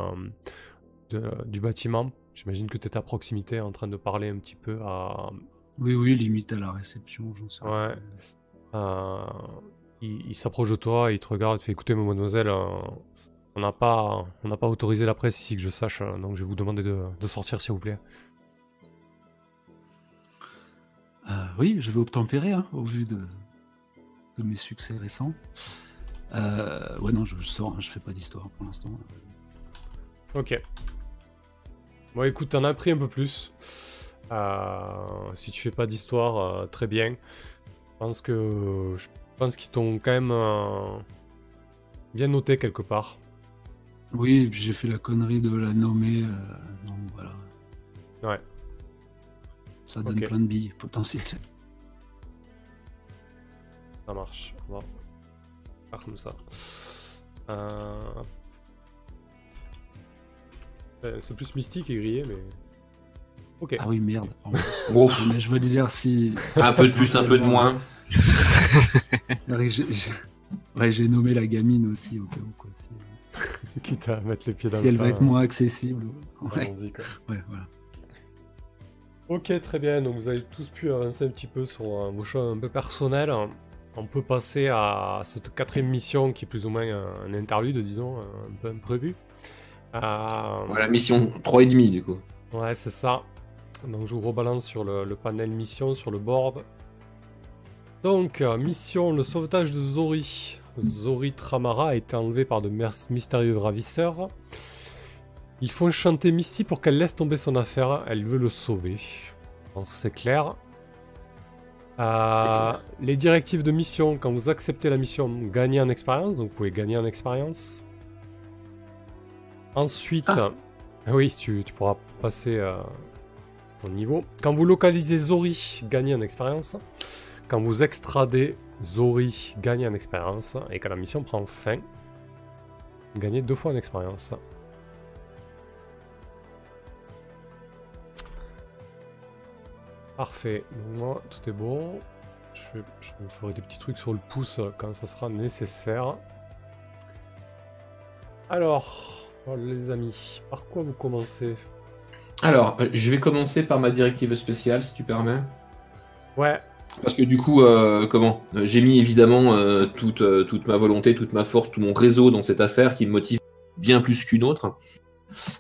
de- du bâtiment. J'imagine que tu es à proximité en train de parler un petit peu à. Oui, oui, limite à la réception, j'en sais rien. Ouais. Euh, il il s'approche de toi, il te regarde, il fait écoutez, mademoiselle, euh, on n'a pas, on n'a pas autorisé la presse ici que je sache, euh, donc je vais vous demander de, de sortir s'il vous plaît. Euh, oui, je vais obtempérer hein, au vu de, de mes succès récents. Euh, ouais, non, je, je sors, hein, je fais pas d'histoire pour l'instant. Ok. Bon, écoute, t'en as appris un peu plus. Euh, si tu fais pas d'histoire, très bien. Je pense que je pense qu'ils t'ont quand même euh, bien noté quelque part. Oui, et puis j'ai fait la connerie de la nommer, euh, donc voilà. Ouais. Ça donne plein de billes potentielles. Ça marche. On va faire comme ça. Euh, C'est plus mystique et grillé, mais. Ok. Ah oui, merde. Bon, Mais je veux dire, si. un peu de plus, un peu de moins. J'ai- j'ai- Ouais, j'ai nommé la gamine aussi, au cas où. Quoi. Si, Quitte à mettre les pieds dans si le elle va être moins accessible. Ouais, allons-y, quoi. ouais, voilà. Ok, très bien. Donc vous avez tous pu avancer un petit peu sur vos choix un peu personnels. On peut passer à cette quatrième mission qui est plus ou moins un, un interlude, disons, un peu imprévu. Euh, Voilà, mission 3,5 du coup. Ouais, c'est ça. Donc je vous rebalance sur le, le panel mission, sur le board. Donc, euh, mission, le sauvetage de Zori. Zori Tramara a été enlevée par de mystérieux ravisseurs. Ils font chanter Misty pour qu'elle laisse tomber son affaire. Elle veut le sauver. Je pense que c'est clair. Euh, clair. Les directives de mission, quand vous acceptez la mission, gagnez en expérience. Donc vous pouvez gagner en expérience. Ensuite, Ah. ah oui, tu, tu pourras passer euh, au niveau. Quand vous localisez Zori, gagnez en expérience. Quand vous extradez Zori, gagnez en expérience. Et quand la mission prend fin, gagnez deux fois en expérience. Parfait. Moi, tout est bon. Je, je ferai des petits trucs sur le pouce quand ça sera nécessaire. Alors, oh, les amis, par quoi vous commencez? Alors, euh, je vais commencer par ma directive spéciale, si tu permets. Ouais, Parce que du coup, euh, comment? J'ai mis évidemment euh, toute, euh, toute ma volonté, toute ma force, tout mon réseau dans cette affaire qui me motive bien plus qu'une autre.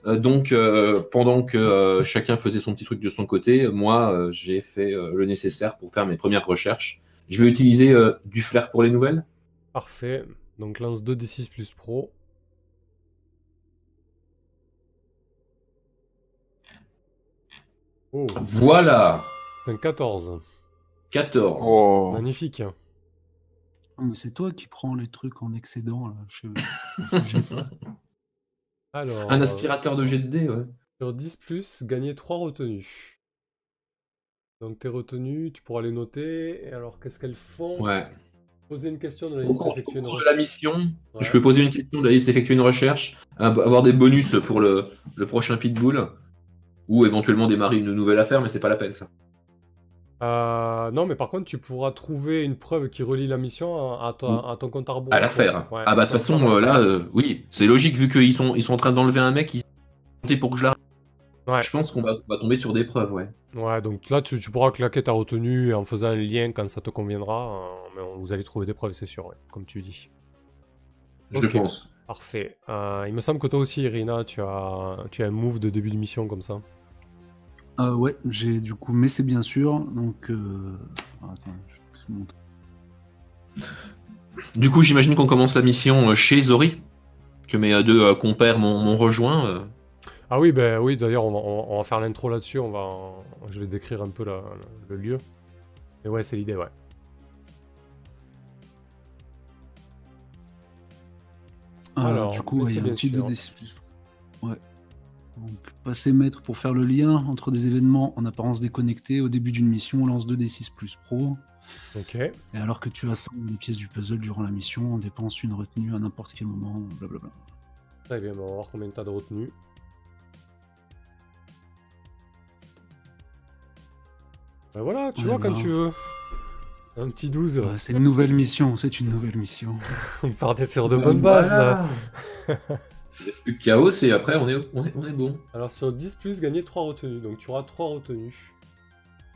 Donc, pendant que chacun faisait son petit truc de son côté, moi, j'ai fait le nécessaire pour faire mes premières recherches. Je vais utiliser du flair pour les nouvelles. parfait. Donc lance 2d6 plus pro. Oh, Voilà c'est un 14. 14. Oh. Magnifique. Ah, mais c'est toi qui prends les trucs en excédent, là. Je... pas. Alors, Un aspirateur de jet de dés, ouais. sur 10 plus, gagner 3 retenues. Donc tes retenues, tu pourras les noter. Et alors, qu'est-ce qu'elles font? Ouais. Poser une question de la liste, cours effectuer une de la recherche. mission, Ouais. je peux poser une question de la liste, effectuer une recherche, avoir des bonus pour le, le prochain pitbull, ou éventuellement démarrer une nouvelle affaire, mais c'est pas la peine ça. Euh, non, mais par contre, tu pourras trouver une preuve qui relie la mission à, ton, à ton compte à rebours. À l'affaire. Ouais, ah bah de toute façon, euh, là, euh, oui, c'est logique vu qu'ils sont, ils sont en train d'enlever un mec, ils pour que je la... Ouais. Je pense qu'on va, tomber sur des preuves, ouais. Ouais, donc là, tu, tu pourras claquer ta retenue en faisant un lien quand ça te conviendra. mais on- vous allez trouver des preuves, c'est sûr, ouais, comme tu dis. Je pense. Parfait. Il me semble que toi aussi, Irina, tu as, tu as un move de début de mission comme ça. Euh, ouais, j'ai du coup, mais c'est bien sûr. Donc, euh... attends, je vais montrer. Du coup, j'imagine qu'on commence la mission euh, chez Zori, que mes euh, deux euh, compères m'ont m'ont rejoint. euh. Ah oui, ben oui, d'ailleurs, on va, on, on va faire l'intro là-dessus. On va, je vais décrire un peu la- le lieu. Mais ouais, c'est l'idée, ouais. Ah, Alors, du coup, il y c'est a un petit sûr. 2D6. Ouais. Donc, passer maître pour faire le lien entre des événements en apparence déconnectés. Au début d'une mission, on lance 2D6 plus pro. Ok. Et alors que tu assembles les pièces du puzzle durant la mission, on dépense une retenue à n'importe quel moment, blablabla. Très bien, on va voir combien t'as de retenue. Ben voilà, tu Ouais, vois quand bah. tu veux. Un petit 12. Ouais, c'est une nouvelle mission, c'est une nouvelle mission. On partait sur de bonnes bases là. Il reste plus que chaos et après on est, on est, on est bon. Alors sur 10 plus, gagner 3 retenues. Donc tu auras 3 retenues.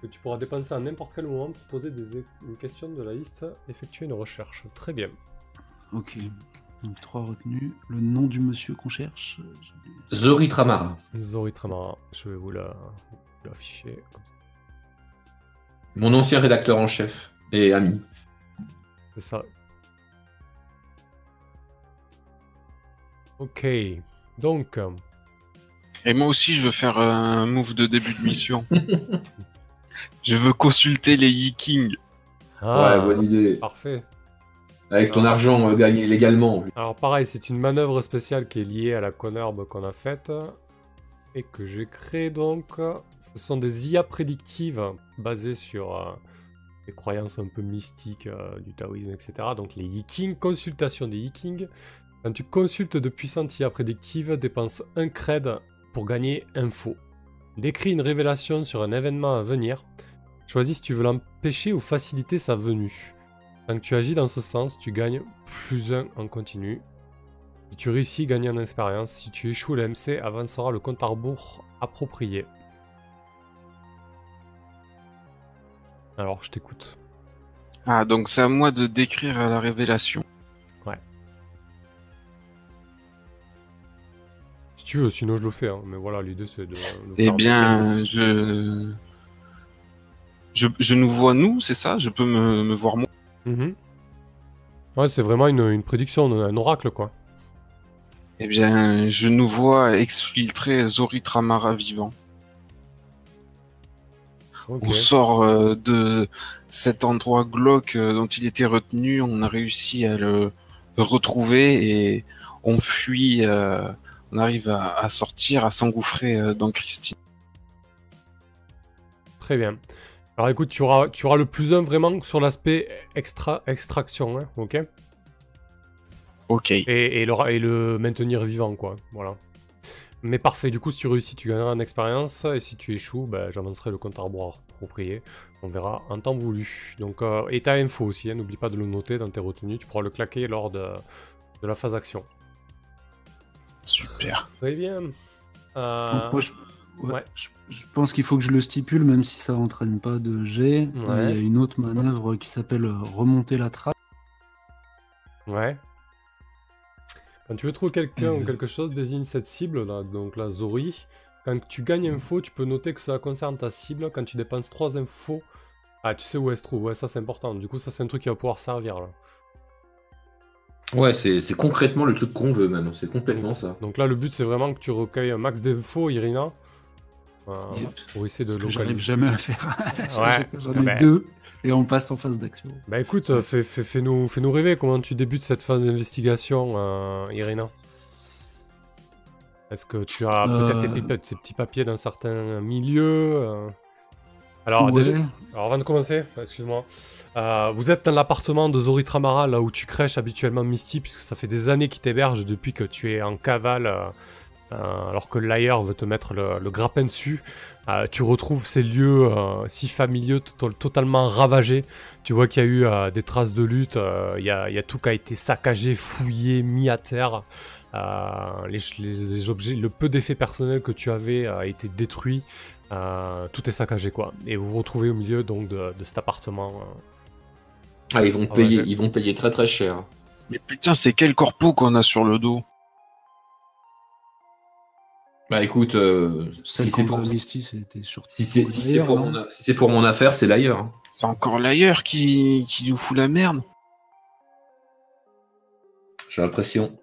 Que tu pourras dépenser à n'importe quel moment pour poser des une question de la liste, effectuer une recherche. Très bien. Ok. Donc trois retenues. Le nom du monsieur qu'on cherche. Zori Tramara. Zori Tramara, je vais vous la- l'afficher. comme ça. Mon ancien rédacteur en chef et ami. C'est ça. Ok. Donc, euh, Et moi aussi, je veux faire un move de début de mission. je veux consulter les Yikings. ah, Ouais, bonne idée. parfait. Avec ton argent euh, gagné légalement. Alors pareil, c'est une manœuvre spéciale qui est liée à la conherbe qu'on a faite et que j'ai créée donc. Ce sont des IA prédictives basées sur euh, des croyances un peu mystiques euh, du taoïsme, etc. Donc les Yikings, consultation des Yikings. Quand tu consultes de puissantes IA prédictives, dépense un cred pour gagner info. Décris une révélation sur un événement à venir. Choisis si tu veux l'empêcher ou faciliter sa venue. Que tu agis dans ce sens, tu gagnes plus 1 en continu. Si tu réussis, gagne en expérience. Si tu échoues, le avancera le compte à rebours approprié. Alors, je t'écoute. Ah, donc c'est à moi de décrire la révélation. Si tu veux, sinon je le fais. hein. Mais voilà, l'idée c'est de. Eh bien, je... je... Je nous vois nous, c'est ça? Je peux me, me voir moi? Mhm. Ouais, c'est vraiment une, une prédiction, un oracle quoi. Eh bien, je nous vois exfiltrer Zori Tramara vivant. On sort euh, de cet endroit glauque euh, dont il était retenu, on a réussi à le retrouver et on fuit, euh, on arrive à, à sortir, à s'engouffrer euh, dans Christine. Très bien. Alors écoute, tu auras, tu auras le plus 1 vraiment sur l'aspect extra, extraction, hein, ok? Ok. et, et le, ra- et le maintenir vivant, quoi. Voilà. Mais parfait, du coup, si tu réussis, tu gagneras en expérience, et si tu échoues, bah, j'avancerai le compte rebours approprié. On verra en temps voulu. Donc, euh, et ta info aussi, hein, n'oublie pas de le noter dans tes retenues, tu pourras le claquer lors de, de la phase action. Super. Très bien. Euh, Donc, moi, je, ouais, ouais. je- je pense qu'il faut que je le stipule, même si ça entraîne pas de jet. Euh, Ouais. Il y a une autre manœuvre qui s'appelle euh, remonter la trace. Ouais. Quand tu veux trouver quelqu'un Euh. ou quelque chose, désigne cette cible, là, donc la Zori. Quand tu gagnes info, tu peux noter que cela concerne ta cible. Quand tu dépenses 3 infos, ah, tu sais où elle se trouve. Ouais, ça c'est important. Du coup, ça c'est un truc qui va pouvoir servir là. Ouais, c'est c'est concrètement le truc qu'on veut même. C'est complètement ça. Donc là, le but c'est vraiment que tu recueilles un max d'infos, Irina. euh, Yep. Pour essayer de que j'arrive localiser. jamais à faire. Ouais. J'en ai Bah. deux et on passe en phase d'action. Bah écoute, euh, fais, fais, fais-nous, fais-nous rêver. Comment tu débutes cette phase d'investigation, euh, Irina? Est-ce que tu as peut-être tes, Euh. tes petits papiers dans certains milieux euh? Alors, Ouais. déjà, alors avant de commencer, excuse-moi, euh, vous êtes dans l'appartement de Zori Tramara, là où tu crèches habituellement Misty, puisque ça fait des années qu'il t'héberge depuis que tu es en cavale, euh, euh, alors que l'ailleurs veut te mettre le, le grappin dessus. Tu retrouves ces lieux si familiers, to- totalement ravagés. Tu vois qu'il y a eu des traces de lutte, il y, a, il y a tout qui a été saccagé, fouillé, mis à terre. Les objets, le peu d'effets personnels que tu avais a été détruit. Euh, tout est saccagé quoi. Et vous vous retrouvez au milieu donc de, de cet appartement. euh. Ah, ils vont Ah payer, ouais. ils vont payer très très cher. Mais putain, c'est quel corpo qu'on a sur le dos? Bah écoute, euh, si c'est pour, si si mon, si c'est pour mon affaire, c'est l'ailleurs. C'est encore l'ailleurs qui, qui nous fout la merde J'ai l'impression.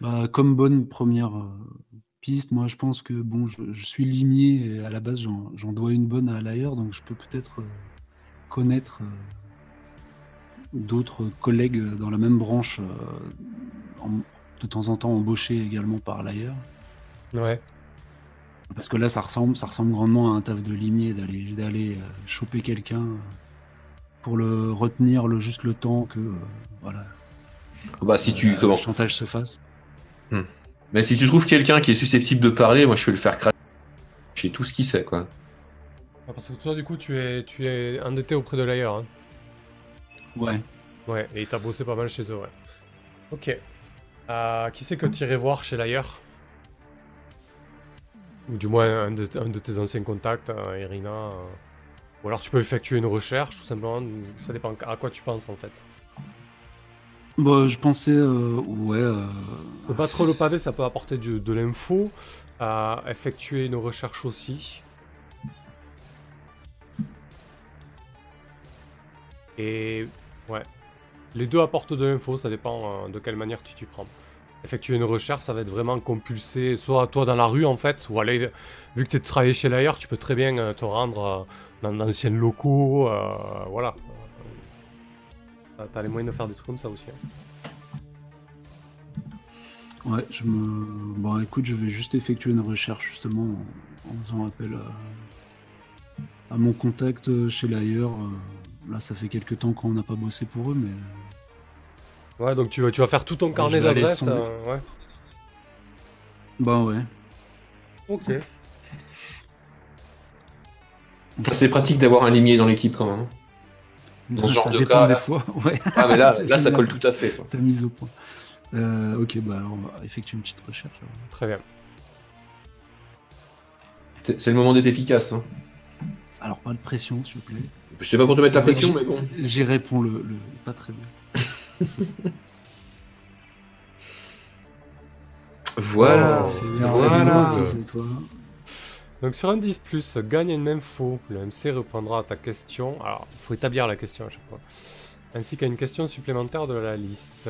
Bah, comme bonne première euh, moi je pense que bon, je, je suis limier et à la base j'en j'en dois une bonne à l'ailleurs, donc je peux peut-être euh, connaître euh, d'autres collègues dans la même branche euh, en- de temps en temps embauché également par l'ailleurs. Ouais. Parce que là, ça ressemble, ça ressemble grandement à un taf de limier d'aller d'aller choper quelqu'un pour le retenir le juste le temps que euh, voilà Bah, si tu, euh, comment le chantage se fasse. Mais si tu trouves quelqu'un qui est susceptible de parler, moi je vais le faire craquer. Je sais tout ce qu'il sait, quoi. Ah, Parce que toi, du coup, tu es, tu es endetté auprès de l'ailleurs. Hein. Ouais. Ouais, et t'as bossé pas mal chez eux, ouais. Ok. Euh, qui c'est que tu irais voir chez l'ailleurs? Ou du moins un de, un de tes anciens contacts, euh, Irina. euh. Ou alors tu peux effectuer une recherche, tout simplement. Ça dépend à quoi tu penses, en fait. Bah, je pensais, euh, ouais. euh, battre le pavé, ça peut apporter de l'info. Euh, effectuer une recherche aussi. Et ouais, les deux apportent de l'info, ça dépend euh, de quelle manière tu t'y prends. Effectuer une recherche, ça va être vraiment compulsé, soit toi dans la rue en fait, ou aller, vu que tu es travaillé chez l'ailleurs, tu peux très bien euh, te rendre euh, dans d'anciens locaux, voilà. Euh, T'as les moyens de faire des trucs comme ça aussi. hein. Ouais, je me. Bon, écoute, je vais juste effectuer une recherche justement en, en faisant appel à, à mon contact euh, chez l'ailleurs. euh, Là, ça fait quelques temps qu'on n'a pas bossé pour eux, mais Ouais, donc tu vas, tu vas faire tout ton carnet d'adresses. sonder. euh, ouais. bah ouais. Ok. C'est pratique d'avoir un limier dans l'équipe quand même. Dans ce genre ça de dépend cas, des là, fois. Ouais. Ah, mais là, là ça colle tout à fait. quoi. Ta mise au point. Euh, ok, bah alors on va effectuer une petite recherche. alors. Très bien. C'est le moment d'être efficace. Hein. Alors, pas de pression, s'il vous plaît. Je sais pas pour te mettre la pression, mais bon. J'y réponds le, le- pas très bien. Voilà. Oh, c'est voilà. Donc sur un 10 plus, gagne une info. Le MC répondra à ta question. Alors, il faut établir la question à chaque fois. Ainsi qu'à une question supplémentaire de la liste.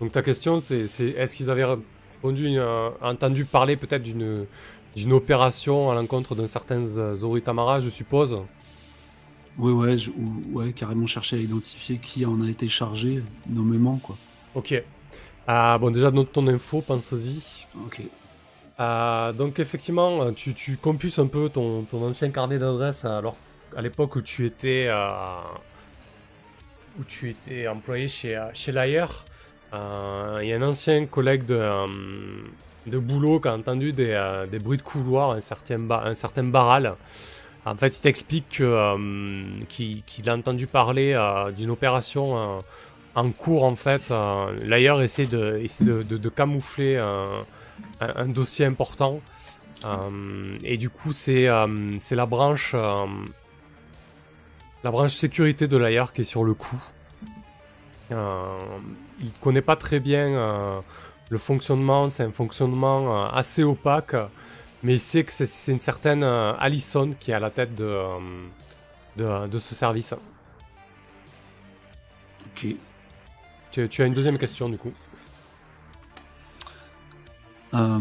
Donc ta question, c'est est-ce qu'ils avaient répondu, euh, entendu parler peut-être d'une d'une opération à l'encontre d'un certain Z- Zori Tamara, je suppose? Ouais, ouais, je- ouais, carrément chercher à identifier qui en a été chargé, nommément, quoi. Ok. Ah, bon, déjà, note ton info, pense-y. Ok. Euh, donc effectivement, euh, tu, tu un peu ton, ancien carnet d'adresses alors à l'époque où tu étais euh, où tu étais employé chez chez. Euh, Il y a un ancien collègue de, de boulot qui a entendu des, des bruits de couloir, un certain, ba- un certain Baral. En fait, il t'explique que, qu'il a entendu parler d'une opération en cours. En fait, l'ailleurs essaie de, essaie de, camoufler un, un dossier important. Euh, et du coup, c'est euh, c'est la branche euh, la branche sécurité de l'ailleurs qui est sur le coup. Euh, il connaît pas très bien euh, le fonctionnement, c'est un fonctionnement euh, assez opaque, mais il sait que c'est- une certaine Allison qui est à la tête de, de, de ce service. Ok. Tu, tu as une deuxième question du coup. Euh,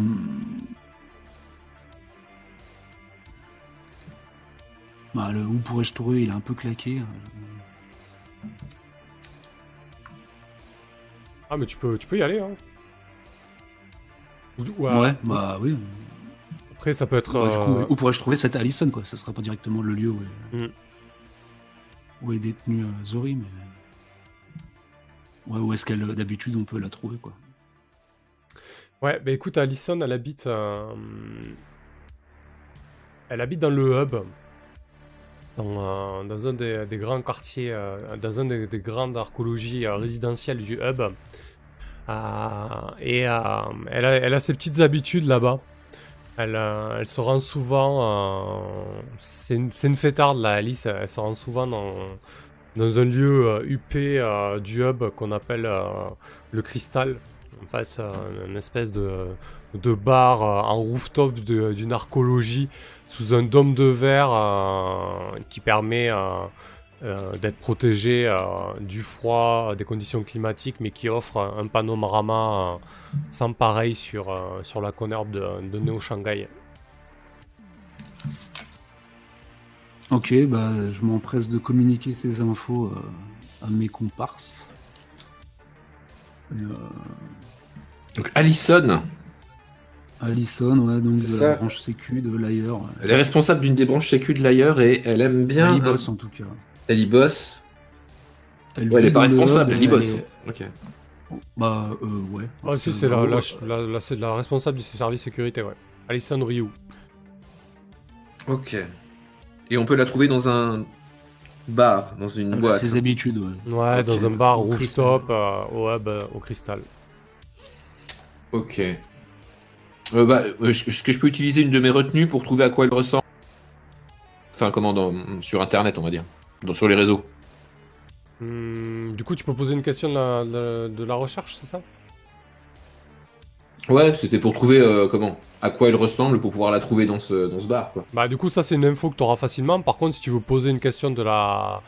Bah, le où pourrais-je trouver Il est un peu claqué. euh, Ah mais tu peux, tu peux y aller. Hein. Ou- ou, Ouais, euh, bah oui. Après ça peut être... Ouais, du coup, euh, où pourrais-je trouver cette Allison, quoi? Ce sera pas directement le lieu où est, Mm. où est détenu euh, Zori, mais. Ouais, où est-ce qu'elle, d'habitude, on peut la trouver, quoi. Ouais, bah écoute, Alison, elle habite. euh, Elle habite dans le hub. Dans, euh, dans un des, des grands quartiers, euh, dans un des, des grandes archéologies résidentielles du hub. Et elle, a, elle a ses petites habitudes là-bas. Elle, elle se rend souvent. c'est une, une fêtarde, là, Alice. Elle se rend souvent dans, dans un lieu huppé du hub qu'on appelle le Cristal. En fait, c'est un- espèce de, de bar euh, en rooftop de- d'une archéologie sous un dôme de verre euh, qui permet euh, euh, d'être protégé euh, du froid, des conditions climatiques, mais qui offre un panorama euh, sans pareil sur, euh, sur la Connerbe de, de Néo-Shanghai. Ok, bah, je m'empresse de communiquer ces infos euh, à mes comparses. Euh, Donc Allison, Allison, ouais, donc de la branche sécu de l'ailleurs. elle est responsable d'une des branches sécu de l'ailleurs et elle aime bien. Elle y bosse en tout cas. Elle y bosse. Elle, Ouais, elle est pas responsable, elle y bosse. est- Ok. Bah, euh, ouais. Ah si, Euh, c'est la, en la, gros, la, la- c'est la responsable du service sécurité, ouais. Alison Ryu. Ok. Et on peut la trouver dans un bar, dans une boîte. ses habitudes, ouais. Ouais, dans un bar Au rooftop euh, au hub euh, au cristal. Ok. Euh, bah, euh, est-ce que je peux utiliser une de mes retenues pour trouver à quoi elle ressemble? Enfin, comment dans- Sur Internet, on va dire. Dans- sur les réseaux. Hmm, du coup, tu peux poser une question de la, de- de la recherche, c'est ça? Ouais, c'était pour trouver euh, comment à quoi elle ressemble pour pouvoir la trouver dans ce, dans ce bar. Quoi. Bah, du coup, ça, c'est une info que tu auras facilement. Par contre, si tu veux poser une question de la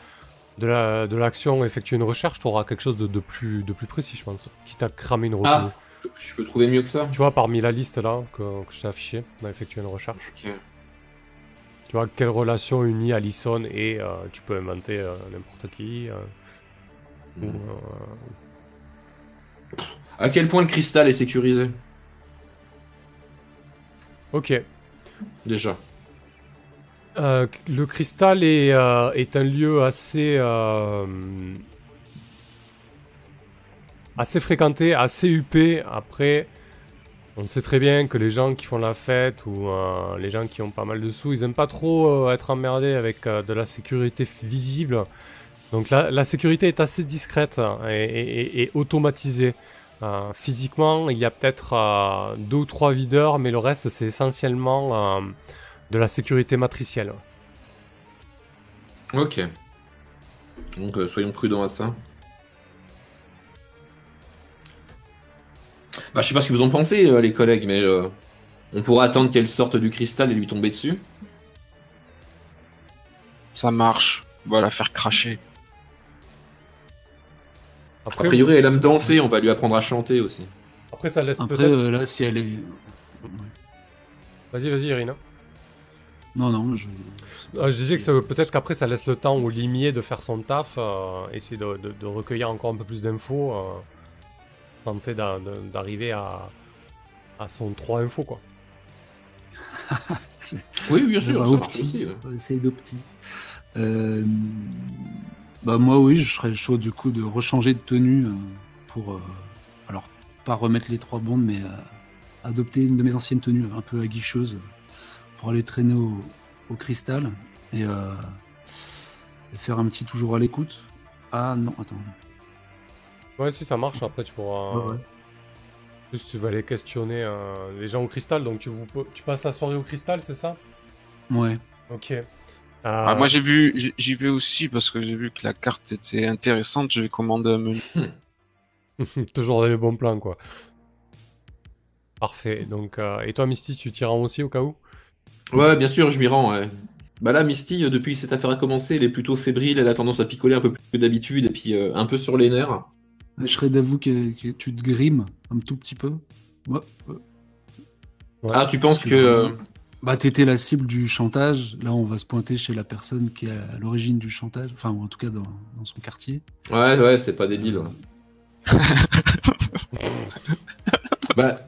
de la de l'action, effectuer une recherche, tu auras quelque chose de, de plus de plus précis, je pense. Qui t'a cramé une retenue. Ah. Je peux trouver mieux que ça Tu vois, parmi la liste là que, que je t'ai affichée, on a effectué une recherche. Tu vois quelle relation unit Allison et euh, tu peux inventer euh, n'importe qui. euh, ou, Hmm. euh, À quel point le cristal est sécurisé? Ok. Déjà. Le cristal est, est un lieu assez assez fréquenté, assez huppé. Après, on sait très bien que les gens qui font la fête ou euh, les gens qui ont pas mal de sous, ils aiment pas trop euh, être emmerdés avec euh, de la sécurité visible. Donc la, la sécurité est assez discrète et, et- et- automatisée. Physiquement, il y a peut-être deux ou trois videurs, mais le reste c'est essentiellement de la sécurité matricielle. Ok. Donc soyons prudents à ça. Bah, je sais pas ce que vous en pensez, euh, les collègues, mais euh, on pourra attendre qu'elle sorte du cristal et lui tomber dessus. Ça marche. On va la faire cracher. A priori, elle aime danser, on va lui apprendre à chanter aussi. après ça laisse Après, peut-être. euh, là, si elle est. Vas-y, vas-y, Irina. Non, non, je. Ah, je disais que ça- peut-être qu'après ça laisse le temps au limier de faire son taf, euh, essayer de, de- de recueillir encore un peu plus d'infos, euh, tenter d'arriver à, à son 3 infos quoi. Oui, bien sûr, marche petit. aussi, ouais. D'opti. Euh, Bah, moi, oui, je serais chaud du coup de rechanger de tenue euh, pour. euh, Alors, pas remettre les trois bondes, mais euh, adopter une de mes anciennes tenues un peu aguicheuse pour aller traîner au, au cristal et, euh, et faire un petit toujours à l'écoute. Ah non, attends. Ouais, si ça marche, après tu pourras. Ouais, ouais. Juste, tu vas aller questionner euh, les gens au cristal, donc tu, vous, tu passes la soirée au cristal, c'est ça? Ouais. Ok. Ah, Euh, moi j'ai vu, j'y- vais aussi parce que j'ai vu que la carte était intéressante. Je vais commander un menu. Toujours dans les bons plans, quoi. Parfait. Donc, euh, et toi, Misty, tu t'y rends aussi au cas où? Ouais, bien sûr, je m'y rends. Ouais. Bah là, Misty, depuis que cette affaire a commencé, elle est plutôt fébrile, elle a tendance à picoler un peu plus que d'habitude, et puis euh, un peu sur les nerfs. Je serais d'avouer que, que tu te grimes un tout petit peu. Ouais. Ouais. Ah, tu penses que... euh, Bah, t'étais la cible du chantage. Là, on va se pointer chez la personne qui est à l'origine du chantage. Enfin, ou en tout cas, dans, dans son quartier. Ouais, ouais, c'est pas débile. ouais. bah...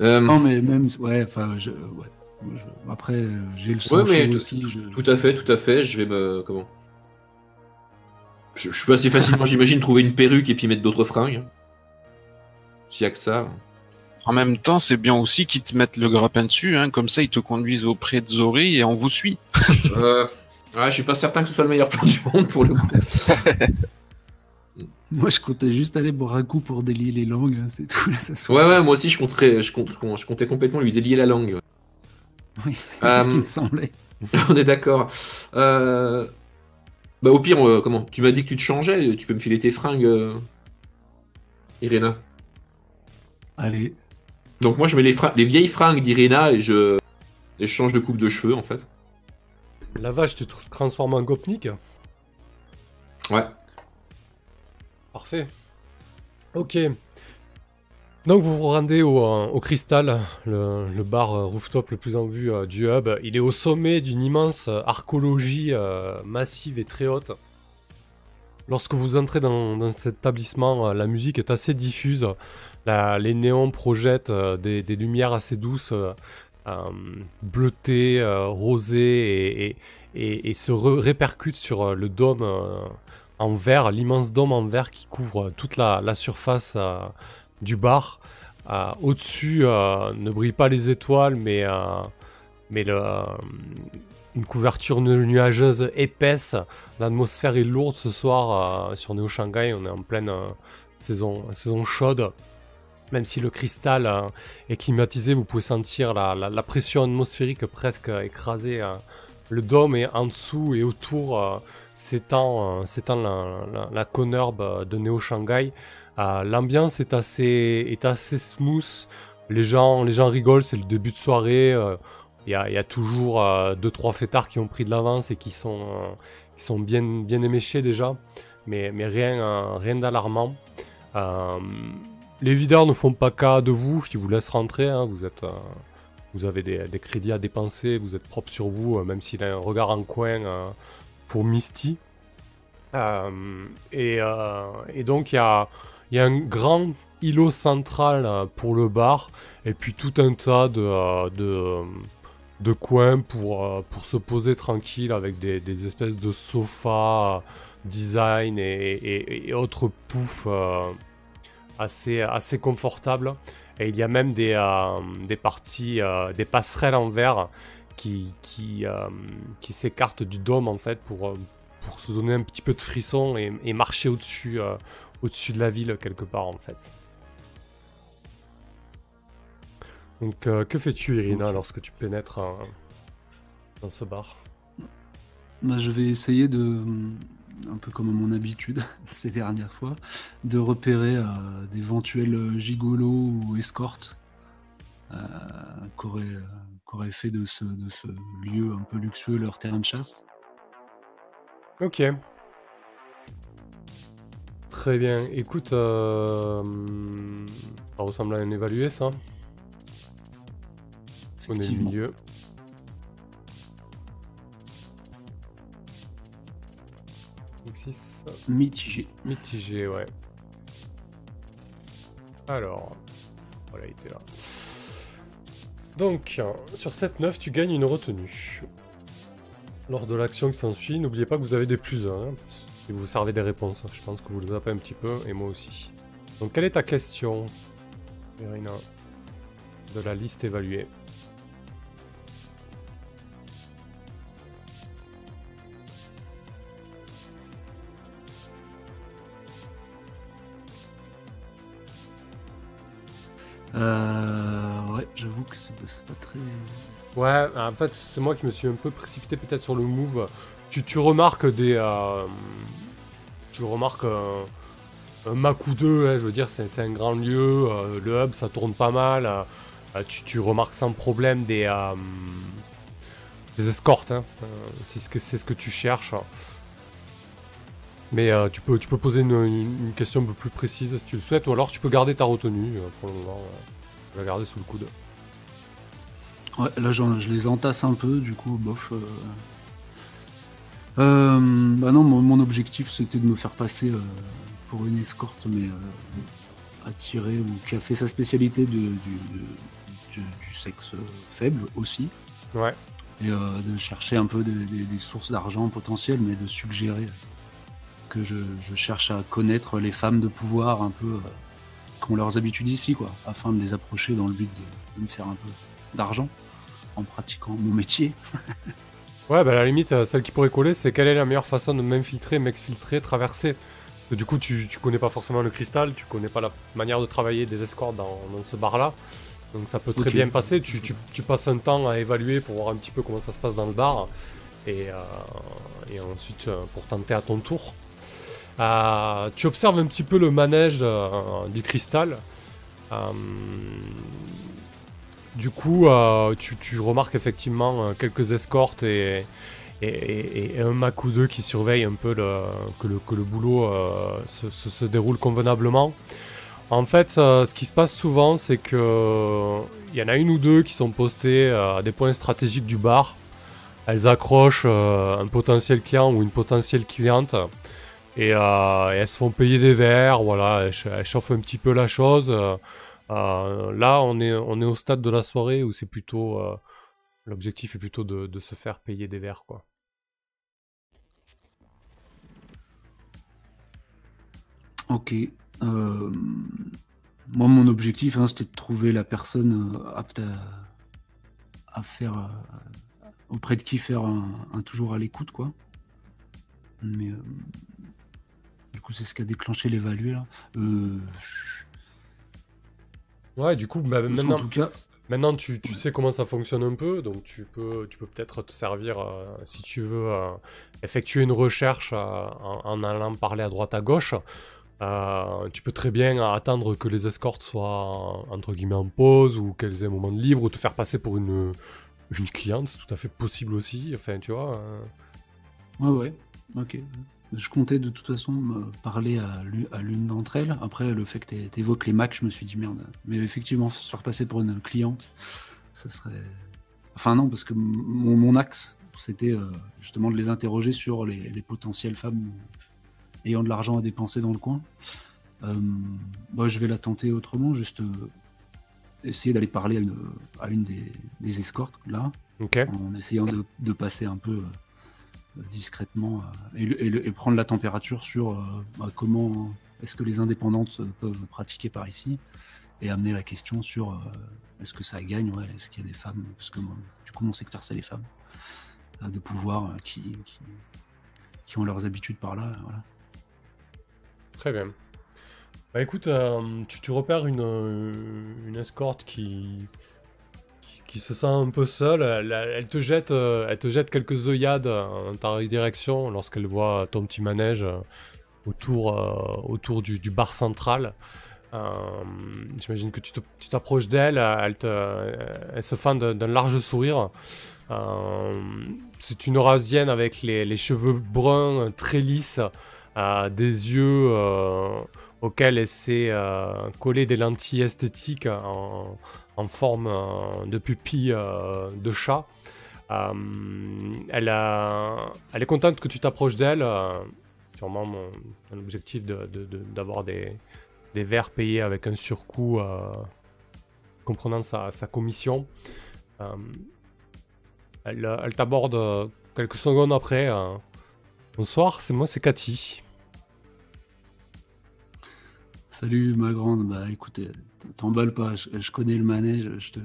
euh, Non, mais même, ouais, enfin, je, ouais. Je- après, euh, j'ai le sang Ouais, mais aussi. Je... Tout à fait, tout à fait. Je vais me. Comment? Je, je peux assez facilement, j'imagine, trouver une perruque et puis mettre d'autres fringues. S'il y a que ça. En même temps, c'est bien aussi qu'ils te mettent le grappin dessus, hein, comme ça ils te conduisent auprès de Zori et on vous suit. Euh, ouais, je suis pas certain que ce soit le meilleur plan du monde pour le coup. Moi, je comptais juste aller boire un coup pour délier les langues. hein, c'est tout. Là, ça se- Ouais, ouais, moi aussi, je compterais, je, compte- je comptais complètement lui délier la langue. Oui, c'est Euh, ce qui me semblait. On est d'accord. Euh... Bah, au pire, euh, comment Tu m'as dit que tu te changeais, tu peux me filer tes fringues, euh, Irina. Allez. Donc, moi, je mets les, vieilles fringues d'Irina et je... et je change de coupe de cheveux, en fait. La vache, tu te transformes en gopnik Ouais. Parfait. Ok. Donc vous vous rendez au, euh, au Cristal, le, bar euh, rooftop le plus en vue euh, du hub. Il est au sommet d'une immense archéologie euh, massive et très haute. lorsque vous entrez dans, cet établissement, la musique est assez diffuse. Les néons projettent des, lumières assez douces, bleutées, rosées, et, se répercutent sur le dôme en verre, l'immense dôme en verre qui couvre toute la, surface du bar. Euh, Au-dessus euh, ne brillent pas les étoiles, mais, euh, une couverture nu- nuageuse épaisse. L'atmosphère est lourde ce soir sur Neo Shanghai. On est en pleine saison, chaude. Même si le cristal est climatisé, vous pouvez sentir la, pression atmosphérique presque écraser euh, le dôme et en dessous et autour s'étend la, la, conurbe de Neo Shanghai. Euh, L'ambiance est assez, est assez smooth. Les gens, les gens rigolent, c'est le début de soirée. euh, Il y, a, y a toujours euh, deux trois fêtards qui ont pris de l'avance et qui sont, euh, qui sont bien, bien éméchés déjà, mais, mais rien, euh, rien d'alarmant. Euh, les videurs ne font pas cas de vous, qui vous laissent rentrer. hein, vous êtes, euh, vous avez des, crédits à dépenser, vous êtes propre sur vous, euh, même s'il a un regard en coin euh, pour Misty. Euh, et, euh, et donc il y a, il y a un grand îlot central euh, pour le bar, et puis tout un tas de, euh, de, coins pour, euh, pour se poser tranquille avec des, espèces de sofas design et, autres poufs assez, assez confortables. Et il y a même des, des parties, des passerelles en verre qui, qui, qui s'écartent du dôme en fait pour, pour se donner un petit peu de frisson et, marcher au-dessus au-dessus de la ville quelque part en fait. Donc euh, que fais-tu Irina lorsque tu pénètres euh, dans ce bar? Bah, je vais essayer de, un peu comme à mon habitude ces dernières fois, de repérer euh, d'éventuels gigolos ou escortes euh, qu'auraient euh, qu'auraient fait de ce, de ce lieu un peu luxueux leur terrain de chasse. Ok. Très bien. Écoute, euh, ça ressemble à un évalué ça. On est au milieu. Cinq, six, Mitigé. Mitigé, ouais. Alors, voilà, il était là. Donc, sur cette 9, tu gagnes une retenue. Lors de l'action qui s'ensuit, n'oubliez pas que vous avez des plus 1. Si vous servez des réponses, je pense que vous les avez un petit peu, et moi aussi. Donc, quelle est ta question, Irina De la liste évaluée. Euh, ouais, j'avoue que c'est pas, c'est pas très. Ouais, en fait, c'est moi qui me suis un peu précipité peut-être sur le move. Tu, tu remarques des. euh, tu remarques un, un Mac ou deux, hein, je veux dire, c'est un grand lieu. euh, le hub, ça tourne pas mal. euh, tu, remarques sans problème des. des escortes, hein, c'est ce que- tu cherches. Mais tu, peux, tu poser une, question un peu plus précise si tu le souhaites, ou alors tu peux garder ta retenue pour le moment. vas garder sous le coude. Ouais, là je les entasse un peu, du coup, bof. Euh. Euh, bah non, mon, mon objectif c'était de me faire passer euh, pour une escorte, mais euh, attirée ou qui a fait sa spécialité de- du, de- du- du sexe faible aussi, Ouais. et euh, de chercher un peu des, des- des sources d'argent potentielles, mais de suggérer que je, je cherche à connaître les femmes de pouvoir un peu euh, qui ont leurs habitudes ici, quoi, afin de les approcher dans le but de, de me faire un peu d'argent en pratiquant mon métier. Ouais, bah à la limite, euh, celle qui pourrait coller, c'est quelle est la meilleure façon de m'infiltrer, m'exfiltrer, traverser. Du coup, tu, tu connais pas forcément le cristal, tu connais pas la manière de travailler des escortes dans, dans ce bar-là. Donc ça peut très bien passer. Tu, tu- tu passes un temps à évaluer pour voir un petit peu comment ça se passe dans le bar. Et, euh, et ensuite, euh, pour tenter à ton tour. Euh, tu observes un petit peu le manège euh, du cristal. Du coup, euh, tu, remarques effectivement euh, quelques escortes et, un Mac ou deux qui surveillent un peu que, le, boulot euh, se, déroule convenablement. En fait, ce qui se passe souvent, c'est que il y en a une ou deux qui sont postées à des points stratégiques du bar. Elles accrochent un potentiel client ou une potentielle cliente et, elles se font payer des verres, voilà, elles chauffent un petit peu la chose. Euh, là, on est, on est au stade de la soirée où c'est plutôt, euh, l'objectif est plutôt de, se faire payer des verres, quoi. Ok. Euh, moi, mon objectif, hein, c'était de trouver la personne apte à, faire. auprès de qui faire un, toujours à l'écoute, quoi. Mais. du coup, c'est ce qui a déclenché l'évaluer, là. Ouais, du coup, bah, en maintenant, tout cas, Maintenant, tu, tu sais comment ça fonctionne un peu, donc tu peux, tu peux peut-être te servir, euh, si tu veux, euh, effectuer une recherche euh, en, en allant parler à droite à gauche. Tu peux très bien attendre que les escortes soient, entre guillemets, en pause ou qu'elles aient un moment de libre ou te faire passer pour une, une cliente, c'est tout à fait possible aussi. Enfin, tu vois. Ouais, ouais, ok. Je comptais de toute façon me parler à l'u- à l'une d'entre elles. Après, le fait que tu évoques les Macs, je me suis dit merde. Mais effectivement, se faire passer pour une cliente, ça serait. Enfin, non, parce que mon, mon axe, c'était euh, justement de les interroger sur les, les potentielles femmes ayant de l'argent à dépenser dans le coin. Euh, moi, je vais la tenter autrement, juste euh, essayer d'aller parler à une, à une des, des escortes, là, en essayant de, de passer un peu euh, discrètement euh, et, prendre la température sur euh, bah, comment est-ce que les indépendantes euh, peuvent pratiquer par ici et amener la question sur est-ce que ça gagne, ouais, est-ce qu'il y a des femmes, parce que moi, du coup mon secteur c'est les femmes de pouvoir qui, qui, qui ont leurs habitudes par là, voilà. Très bien. Bah écoute, tu, repères une escorte qui, qui, se sent un peu seule. Elle, te jette, euh, elle te jette quelques œillades en ta direction lorsqu'elle voit ton petit manège euh, autour, euh, autour du, bar central. Euh, J'imagine que tu t'approches d'elle, elle, elle se fend d'un large sourire. Euh, C'est une Eurasienne avec les, les cheveux bruns très lisses, euh, des yeux euh, auxquels elle s'est euh, collé des lentilles esthétiques en, en forme euh, de pupille euh, de chat. Euh, elle, elle est contente que tu t'approches d'elle. sûrement mon, un objectif de- de- de- d'avoir des, verres payés avec un surcoût comprenant sa, commission. Elle elle t'aborde quelques secondes après. Bonsoir, c'est moi, c'est Cathy. Salut ma grande, bah écoutez, t'emballes pas, je, connais le manège, je te.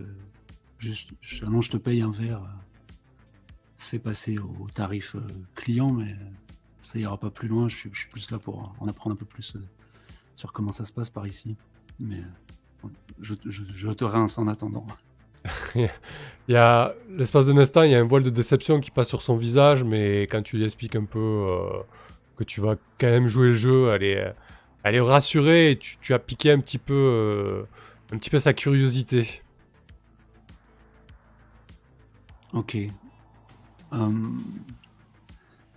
Juste, je, non, je te paye un verre. euh, Fais passer au, tarif euh, client, mais euh, ça ira pas plus loin. Je suis, plus là pour en apprendre un peu plus sur comment ça se passe par ici. Mais je, te rince en attendant. Il y a l'espace d'un instant, il y a un voile de déception qui passe sur son visage, mais quand tu lui expliques un peu que tu vas quand même jouer le jeu, elle est, elle est rassurée et tu, tu as piqué un petit peu, euh, un petit peu sa curiosité. Ok. Euh,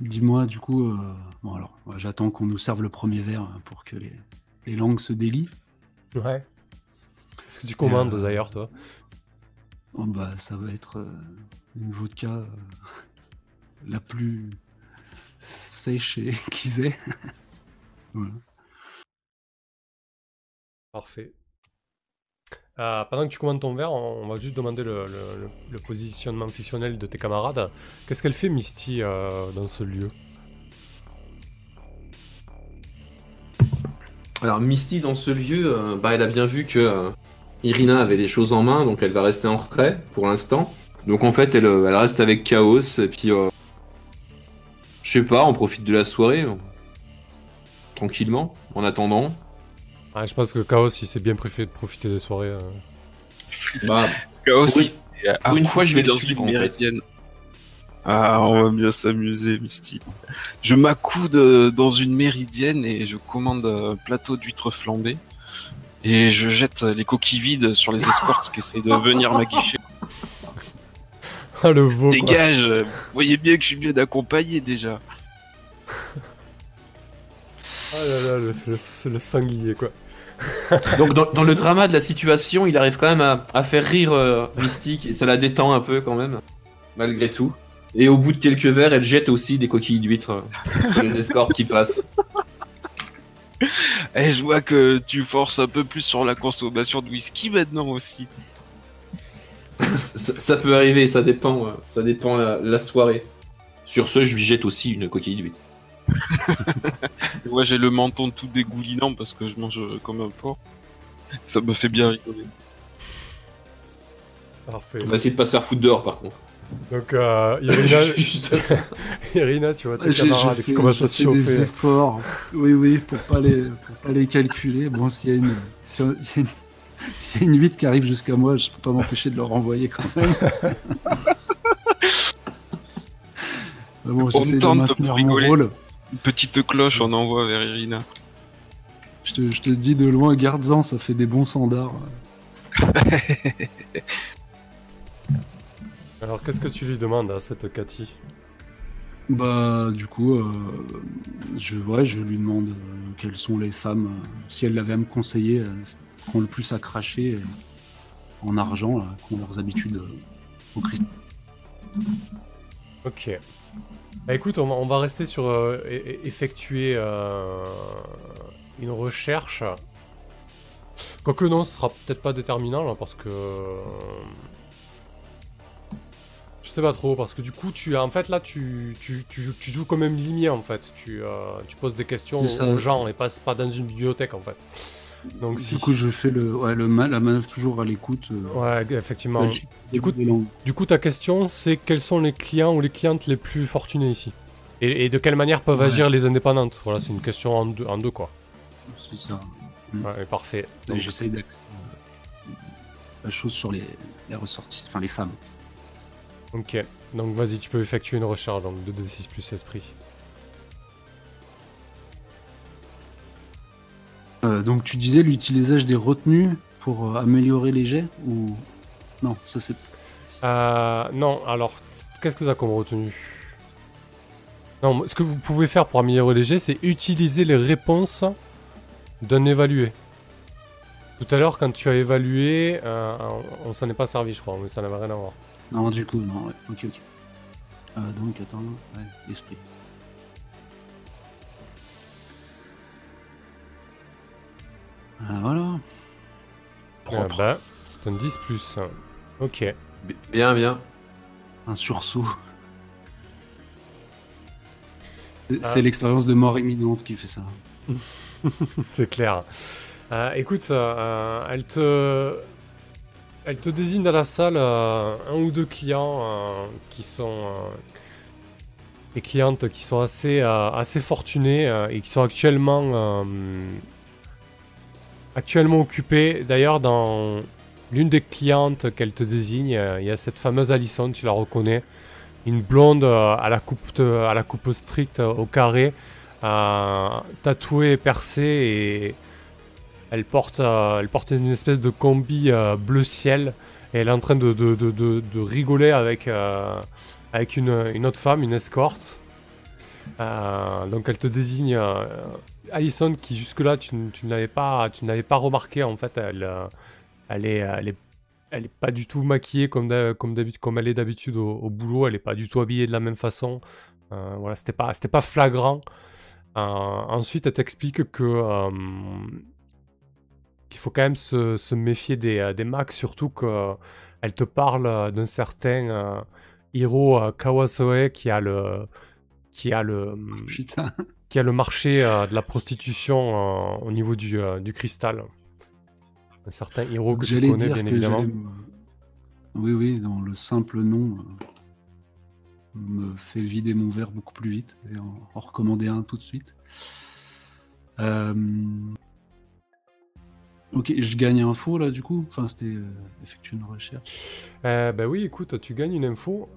Dis-moi, du coup, euh, bon alors, j'attends qu'on nous serve le premier verre pour que les, les langues se délient. Ouais. Est-ce que tu commandes Euh, d'ailleurs, toi? Oh, bah, ça va être une vodka la plus sèche et qu'ils aient. voilà. Parfait. Euh, pendant que tu commandes ton verre, on, va juste demander le, positionnement fictionnel de tes camarades. Qu'est-ce qu'elle fait, Misty, euh, dans ce lieu? Alors Misty dans ce lieu, euh, bah, elle a bien vu que Irina avait les choses en main, donc elle va rester en retrait pour l'instant. Donc en fait, elle, reste avec Chaos et puis je sais pas, on profite de la soirée tranquillement en attendant. Ah, Je pense que Chaos, il s'est bien préféré de profiter des soirées. euh. Bah, Chaos, Pour une- il pour une fois, je vais le dans suivre, une en fait. méridienne. Ah, on va bien s'amuser, Misty. Je m'accoude euh, dans une méridienne et je commande un plateau d'huîtres flambées. Et je jette les coquilles vides sur les escortes qui essayent de venir m'aguicher. Ah, le veau, quoi. Dégage Vous voyez bien que je suis bien accompagné déjà. Ah là là, le, le- le sanglier, quoi. donc dans, dans le drama de la situation, il arrive quand même à, à faire rire euh, Mystique et ça la détend un peu quand même, malgré tout. Et au bout de quelques verres, elle jette aussi des coquilles d'huîtres euh, sur les escortes qui passent. Et je vois que tu forces un peu plus sur la consommation de whisky maintenant aussi. ça, ça peut arriver, ça dépend, euh, ça dépend la, la soirée. Sur ce, je lui jette aussi une coquille d'huître. Moi j'ai le menton tout dégoulinant parce que je mange comme un porc. Ça me fait bien rigoler. Parfait. On va essayer de pas se faire foutre dehors par contre. Donc, euh, Irina, tu vois tes camarades fait- qui commencent à se fait des chauffer. efforts. Oui, oui, pour pas les, pour pas les calculer. Bon, s'il y a une, s'il y a une, s'il y a une 8 qui arrive jusqu'à moi, je peux pas m'empêcher de leur renvoyer quand même. Mais bon, j'essaie de tente maintenir pour mon rigoler. rôle. Une petite cloche on envoie vers Irina. Je te, je te dis de loin, garde-en, ça fait des bons standards. Alors, qu'est-ce que tu lui demandes à cette Cathy? Bah, du coup, euh, je, ouais, je lui demande euh, quelles sont les femmes, euh, si elle l'avait à me conseiller, euh, qui ont le plus à cracher euh, en argent, là, qui ont leurs habitudes euh, au Christ. Ok. Bah écoute, on va, on va rester sur euh, effectuer euh, une recherche. Quoique non, ce sera peut-être pas déterminant là, parce que euh, je sais pas trop parce que du coup tu en fait là tu, tu, tu, joues- tu joues quand même limier en fait. Tu, euh, tu poses des questions aux gens et pas pas dans une bibliothèque en fait. Donc si Du coup, je fais le, ouais, le mal, la manœuvre toujours à l'écoute. euh, ouais effectivement. Belgique, Du coup. Du coup, ta question, c'est quels sont les clients ou les clientes les plus fortunés ici? Et, et de quelle manière peuvent Ouais. agir les indépendantes? Voilà, c'est une question en deux, en deux quoi. C'est ça. Ouais, parfait. Et Donc, J'essaye d'axer euh, la chose sur les, les ressorties, enfin les femmes. ok. Donc vas-y, tu peux effectuer une recherche, donc 2d6 plus esprit. Euh, donc tu disais l'utilisation des retenues pour euh, améliorer les jets ou non ça c'est Euh, non, alors, qu'est-ce que ça comme retenu Non, ce que vous pouvez faire pour améliorer les jets, c'est utiliser les réponses d'un évalué. Tout à l'heure, quand tu as évalué, euh, on, on s'en est pas servi, je crois, mais ça n'avait rien à voir. non du coup non ouais. ok ok. Donc attends ouais, esprit. Ah, voilà. Ah, bah, c'est un 10 plus. Ok. Bi- Bien, bien. Un sursaut. C'est Ah. c'est l'expérience de mort imminente qui fait ça. C'est clair. Euh, écoute, euh, elle te, elle te désigne dans la salle euh, un ou deux clients euh, qui sont euh, des clientes qui sont assez, euh, assez fortunées euh, et qui sont actuellement, euh, actuellement occupées. D'ailleurs, dans l'une des clientes qu'elle te désigne, euh, il y a cette fameuse Alison, tu la reconnais, une blonde euh, à la coupe, stricte euh, au carré tatouée et percée et elle porte, une espèce de combi bleu ciel et elle est en train de, rigoler avec, une, une autre femme, une escorte. Donc elle te désigne Alison qui jusque-là tu, tu pas, l'avais pas remarqué en fait. Elle, euh, elle, est, elle, est, elle est pas du tout maquillée comme, comme, comme elle est d'habitude au, boulot. Elle est pas du tout habillée de la même façon. Euh, voilà, c'était pas, pas flagrant. Euh, ensuite, elle t'explique que qu'il faut quand même se, méfier des, des Macs, surtout qu'elle te parle d'un certain Hiro Kawasoe qui a le qui a le Putain. Qui a le marché euh, de la prostitution euh, au niveau du, euh, du cristal. Un certain Hiro que J'allais connais bien évidemment. Oui, oui, dans le simple nom me fait vider mon verre beaucoup plus vite et en, en recommander un tout de suite. Euh, Ok, je gagne info là du coup? Enfin, c'était euh, effectuer une recherche. Euh, bah oui, écoute, tu gagnes une info.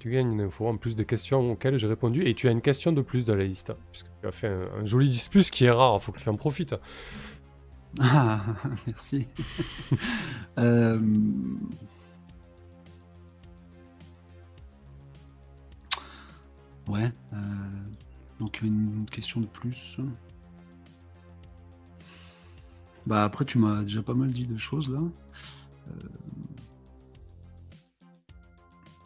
Tu gagnes une info en plus des questions auxquelles j'ai répondu. Et tu as une question de plus dans la liste. Puisque tu as fait un, un joli 10 plus qui est rare, faut que tu en profites. Ah, merci. Euh, Ouais. euh, Donc une question de plus. Bah après tu m'as déjà pas mal dit de choses là. Euh,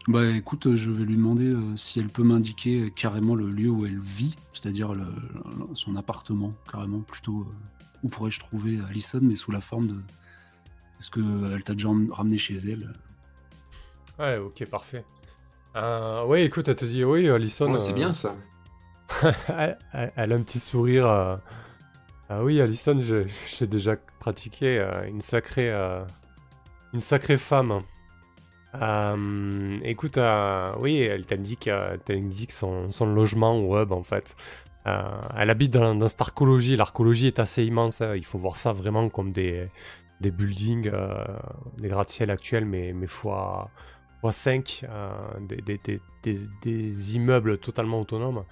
Bah écoute, je vais lui demander euh, si elle peut m'indiquer carrément le lieu où elle vit, c'est-à-dire le- le- son appartement, carrément plutôt. euh, où pourrais-je trouver Alison, mais sous la forme de. Est-ce qu'elle t'a déjà ramené chez elle Ouais, ok, parfait. Euh, ouais, écoute, elle te dit, oui, Alison. Oh, c'est euh, bien ça. elle, elle- elle a un petit sourire. euh, Ah oui, Alison, j'ai déjà pratiqué euh, une sacrée, euh, une sacrée femme. Euh, écoute, euh, oui, elle t'indique, son, son logement au hub en fait. Euh, elle habite dans, dans cette archéologie. L'archéologie est assez immense. hein. Il faut voir ça vraiment comme des, des buildings, des gratte-ciel actuels, mais, mais fois, fois 5, des, des, des, immeubles totalement autonomes.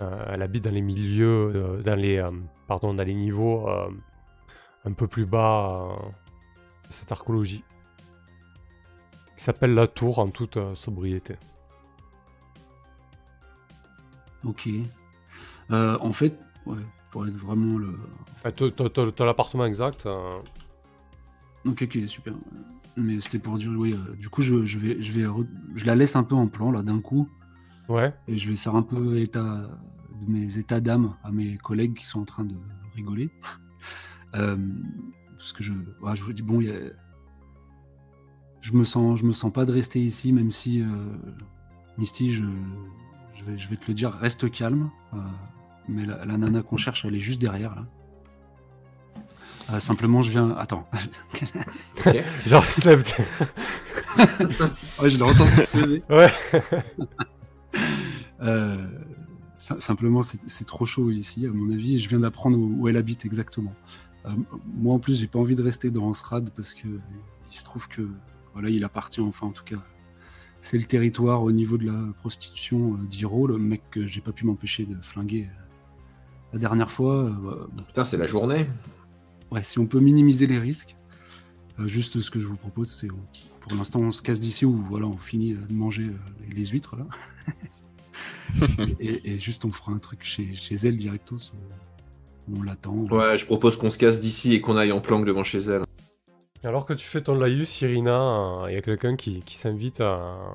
Elle habite dans les milieux, dans les, pardon, dans les niveaux un peu plus bas de cette archéologie. Qui s'appelle la tour en toute euh, sobriété. Ok. Euh, en fait, ouais, pour être vraiment le. T'as- l'appartement exact. euh, Ok, ok, super. Mais c'était pour dire, oui, euh, du coup, je, je vais, je vais, re- je la laisse un peu en plan là d'un coup, Ouais. et je vais faire un peu état de mes états d'âme à mes collègues qui sont en train de rigoler. Euh, parce que je, ouais, je vous dis bon, il y a- je me sens, je me sens pas de rester ici, même si euh, Misty, je, je vais, je vais te le dire, reste calme. euh, mais la, la nana qu'on cherche, elle est juste derrière là. Euh, simplement, je viens. Attends. Genre, il se lève. ouais, je l'ai entendu. ouais. Euh, sim- simplement, c'est trop chaud ici, à mon avis. et Je viens d'apprendre où, où elle habite exactement. Euh, moi, en plus, j'ai pas envie de rester dans Strad parce que euh, il se trouve que voilà, il appartient. Enfin, en tout cas, c'est le territoire au niveau de la prostitution euh, d'Hiro, le mec que j'ai pas pu m'empêcher de flinguer euh, la dernière fois. euh, bah, bon, Putain, c'est la journée. Ouais, si on peut minimiser les risques, juste ce que je vous propose, c'est pour l'instant on se casse d'ici ou voilà, on finit de manger les, huîtres là. et, et juste on fera un truc chez, chez elle directos on l'attend. Ouais, je propose qu'on se casse d'ici et qu'on aille en planque devant chez elle. Alors que tu fais ton laïus, Irina, il y a quelqu'un qui, s'invite à-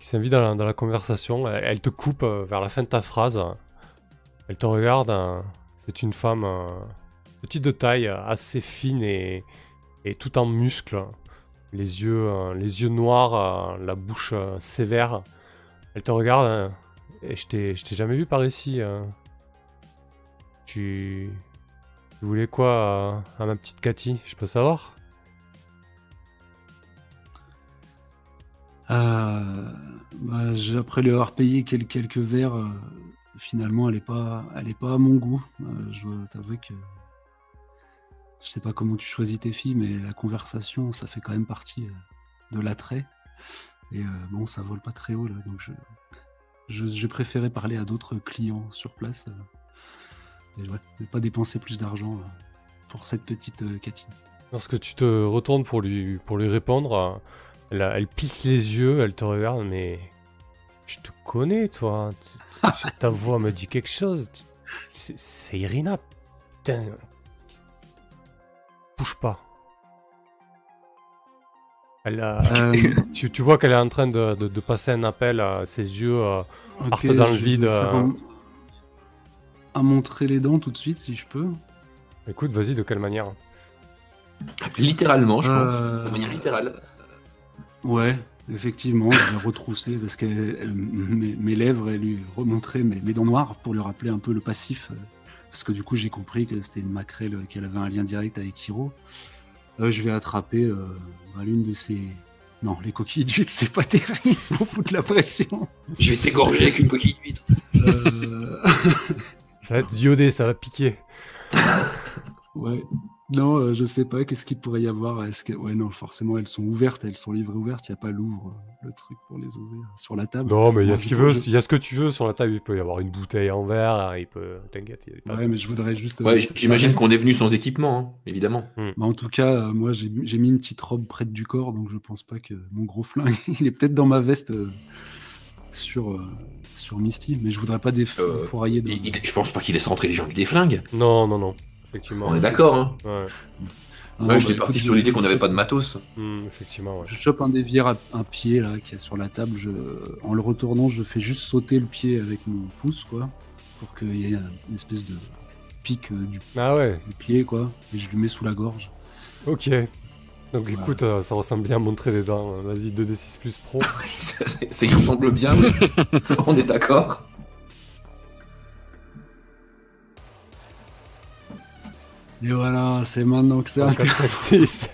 qui s'invite dans, la- conversation. Elle, te coupe euh, vers la fin de ta phrase. Elle te regarde. euh, C'est une femme euh, petite de taille, euh, assez fine et, tout en muscles. Les yeux, les yeux noirs, la bouche sévère. Elle te regarde. euh, et je t'ai jamais vu par ici. Tu... tu voulais quoi à ma petite Cathy? Je peux savoir? Bah, j'ai- après lui avoir payé quel- quelques verres, euh, finalement elle est pas, pas à mon goût. Euh, je dois que je sais pas comment tu choisis tes filles, mais la conversation, ça fait quand même partie euh, de l'attrait. Et bon, ça vole pas très haut là, donc je, préféré parler à d'autres clients sur place. euh, et ouais, ne pas dépenser plus d'argent pour cette petite euh, Cathy. Lorsque tu te retournes pour lui, pour lui répondre, elle, elle plisse les yeux, elle te regarde, mais je te connais, toi. Ta voix me dit quelque chose. C'est Irina. Putain. Bouge pas. Elle a- Euh, tu, tu vois qu'elle est en train de, de- de passer un appel, euh, ses yeux. euh, dans le vide, euh. un- à montrer les dents tout de suite si je peux. Écoute, vas-y, de quelle manière? Littéralement, je pense. Euh, De manière littérale. Ouais, effectivement, je l'ai retroussé parce que elle- mes, mes lèvres, elles lui remontraient mes, mes dents noires pour lui rappeler un peu le passif. euh, Parce que du coup, j'ai compris que c'était une maquerelle, euh, qu'elle avait un lien direct avec Hiro. Euh, je vais attraper euh, bah, l'une de ces. Non, les coquilles d'huile, c'est pas terrible pour foutre la pression. Je vais t'égorger avec une coquille d'huître. Euh, Ça va être iodé, ça va piquer. Ouais. Non, euh, je sais pas, qu'est-ce qu'il pourrait y avoir? Est-ce que... Ouais, non, forcément, elles sont ouvertes, elles sont livrées ouvertes, il n'y a pas l'ouvre, euh, le truc pour les ouvrir sur la table. Non, mais il y a ce qu'il veut, je- il y a ce que tu veux sur la table. Il peut y avoir une bouteille en verre, il peut. T'inquiète, pas Ouais, mais je voudrais juste. Ouais, euh, j'imagine qu'on est venu sans équipement, hein, évidemment. Bah, en tout cas, euh, moi, j'ai mis une petite robe près du corps, donc je pense pas que mon gros flingue, il est peut-être dans ma veste euh, sur, euh, sur Misty, mais je voudrais pas Euh, défourailler de... Il- il- je pense pas qu'il laisse rentrer les gens avec des flingues. Non, non, non. Effectivement. On est d'accord, hein Ouais, Non, Ouais, non, J'étais bah, parti sur l'idée qu'on n'avait pas de matos. Hmm, effectivement, ouais. Je chope un dévier à un pied là qui est sur la table. Je... En le retournant, je fais juste sauter le pied avec mon pouce, quoi, pour qu'il y ait une espèce de pic euh, du, Ah ouais, du pied, quoi, et je lui mets sous la gorge. ok. Donc Voilà. écoute, euh, ça ressemble bien à montrer les dents. Euh, Vas-y, 2d6 plus pro. ça, ressemble bien, mais on est d'accord. Et voilà, c'est maintenant que c'est un 4, 5, 6.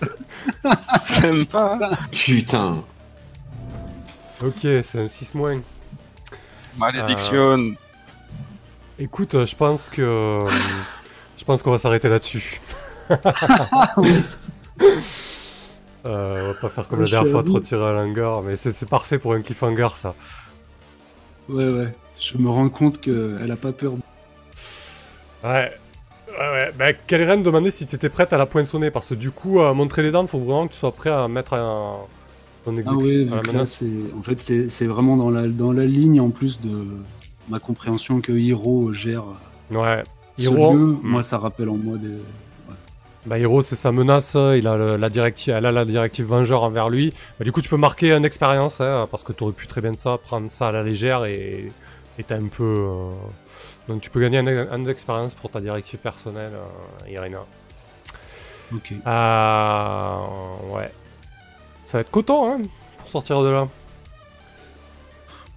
Sympa. Putain. Ok, c'est un 6 moins. Malédiction. Écoute, euh, je pense que. euh, je pense qu'on va s'arrêter là-dessus. Euh, on va pas faire comme la dernière fois, trop tirer à l'hangar, mais c'est parfait pour un cliffhanger ça. Ouais, ouais. Je me rends compte qu'elle a pas peur. de- Ouais. Ouais, ouais. Bah, Kaliren demandait si t'étais prête à la poinçonner, parce que du coup, à montrer les dents, faut vraiment que tu sois prêt à mettre un. ton Ah ouais, à la là, en fait c'est vraiment dans la dans la ligne en plus de ma compréhension que Hiro gère Ouais. ce Hiro, lieu. hmm. Moi, ça rappelle en moi des. Bah, Hiro, c'est sa menace, euh, il a le- la directive, elle a la directive vengeur envers lui. Bah, du coup, tu peux marquer une expérience, hein, parce que t'aurais pu très bien ça, prendre ça à la légère et et t'as un peu. euh, Donc, tu peux gagner un, un d'expérience pour ta directive personnelle, euh, Irina. Ok. Euh, ouais. Ça va être coton, hein, pour sortir de là.